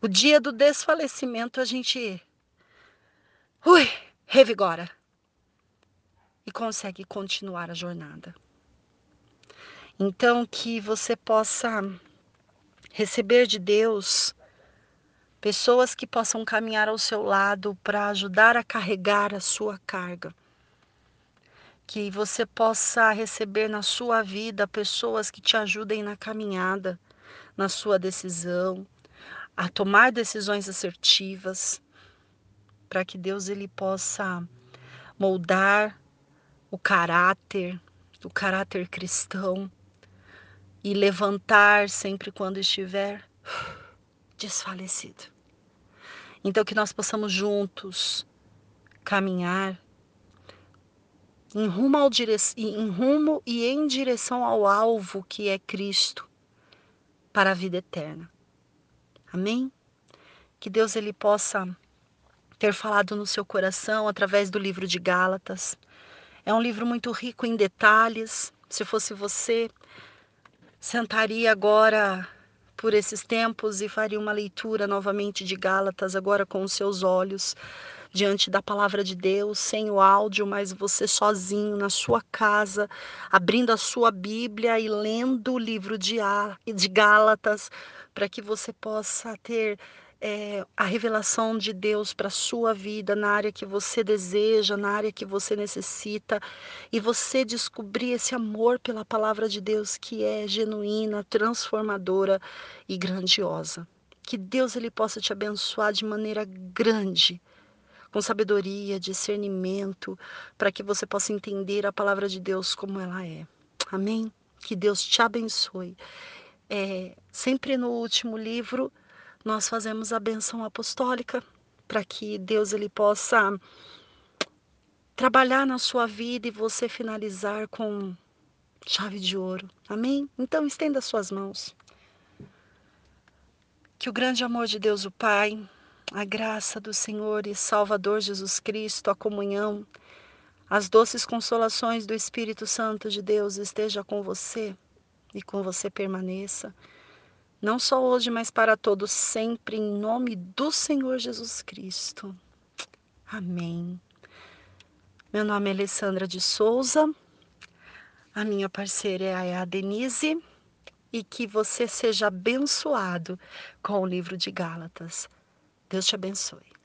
Speaker 2: o dia do desfalecimento a gente ui, revigora e consegue continuar a jornada. Então que você possa receber de Deus pessoas que possam caminhar ao seu lado para ajudar a carregar a sua carga. Que você possa receber na sua vida pessoas que te ajudem na caminhada, na sua decisão, a tomar decisões assertivas, para que Deus ele possa moldar o caráter, o caráter cristão e levantar sempre quando estiver desfalecido. Então que nós possamos juntos caminhar em rumo, ao dire... em rumo e em direção ao alvo que é Cristo para a vida eterna. Amém? Que Deus ele possa ter falado no seu coração através do livro de Gálatas. É um livro muito rico em detalhes. Se fosse você, sentaria agora por esses tempos e faria uma leitura novamente de Gálatas, agora com os seus olhos, diante da palavra de Deus, sem o áudio, mas você sozinho na sua casa, abrindo a sua Bíblia e lendo o livro de, de Gálatas, para que você possa ter é, a revelação de Deus para a sua vida, na área que você deseja, na área que você necessita, e você descobrir esse amor pela palavra de Deus que é genuína, transformadora e grandiosa. Que Deus ele possa te abençoar de maneira grande, com sabedoria, discernimento, para que você possa entender a palavra de Deus como ela é. Amém? Que Deus te abençoe. É, sempre no último livro nós fazemos a benção apostólica para que Deus ele possa trabalhar na sua vida e você finalizar com chave de ouro. Amém? Então estenda suas mãos. Que o grande amor de Deus o Pai, a graça do Senhor e Salvador Jesus Cristo, a comunhão, as doces consolações do Espírito Santo de Deus esteja com você e com você permaneça não só hoje, mas para todos sempre, em nome do Senhor Jesus Cristo. Amém. Meu nome é Alessandra de Souza, a minha parceira é a Denise, e que você seja abençoado com o livro de Gálatas. Deus te abençoe.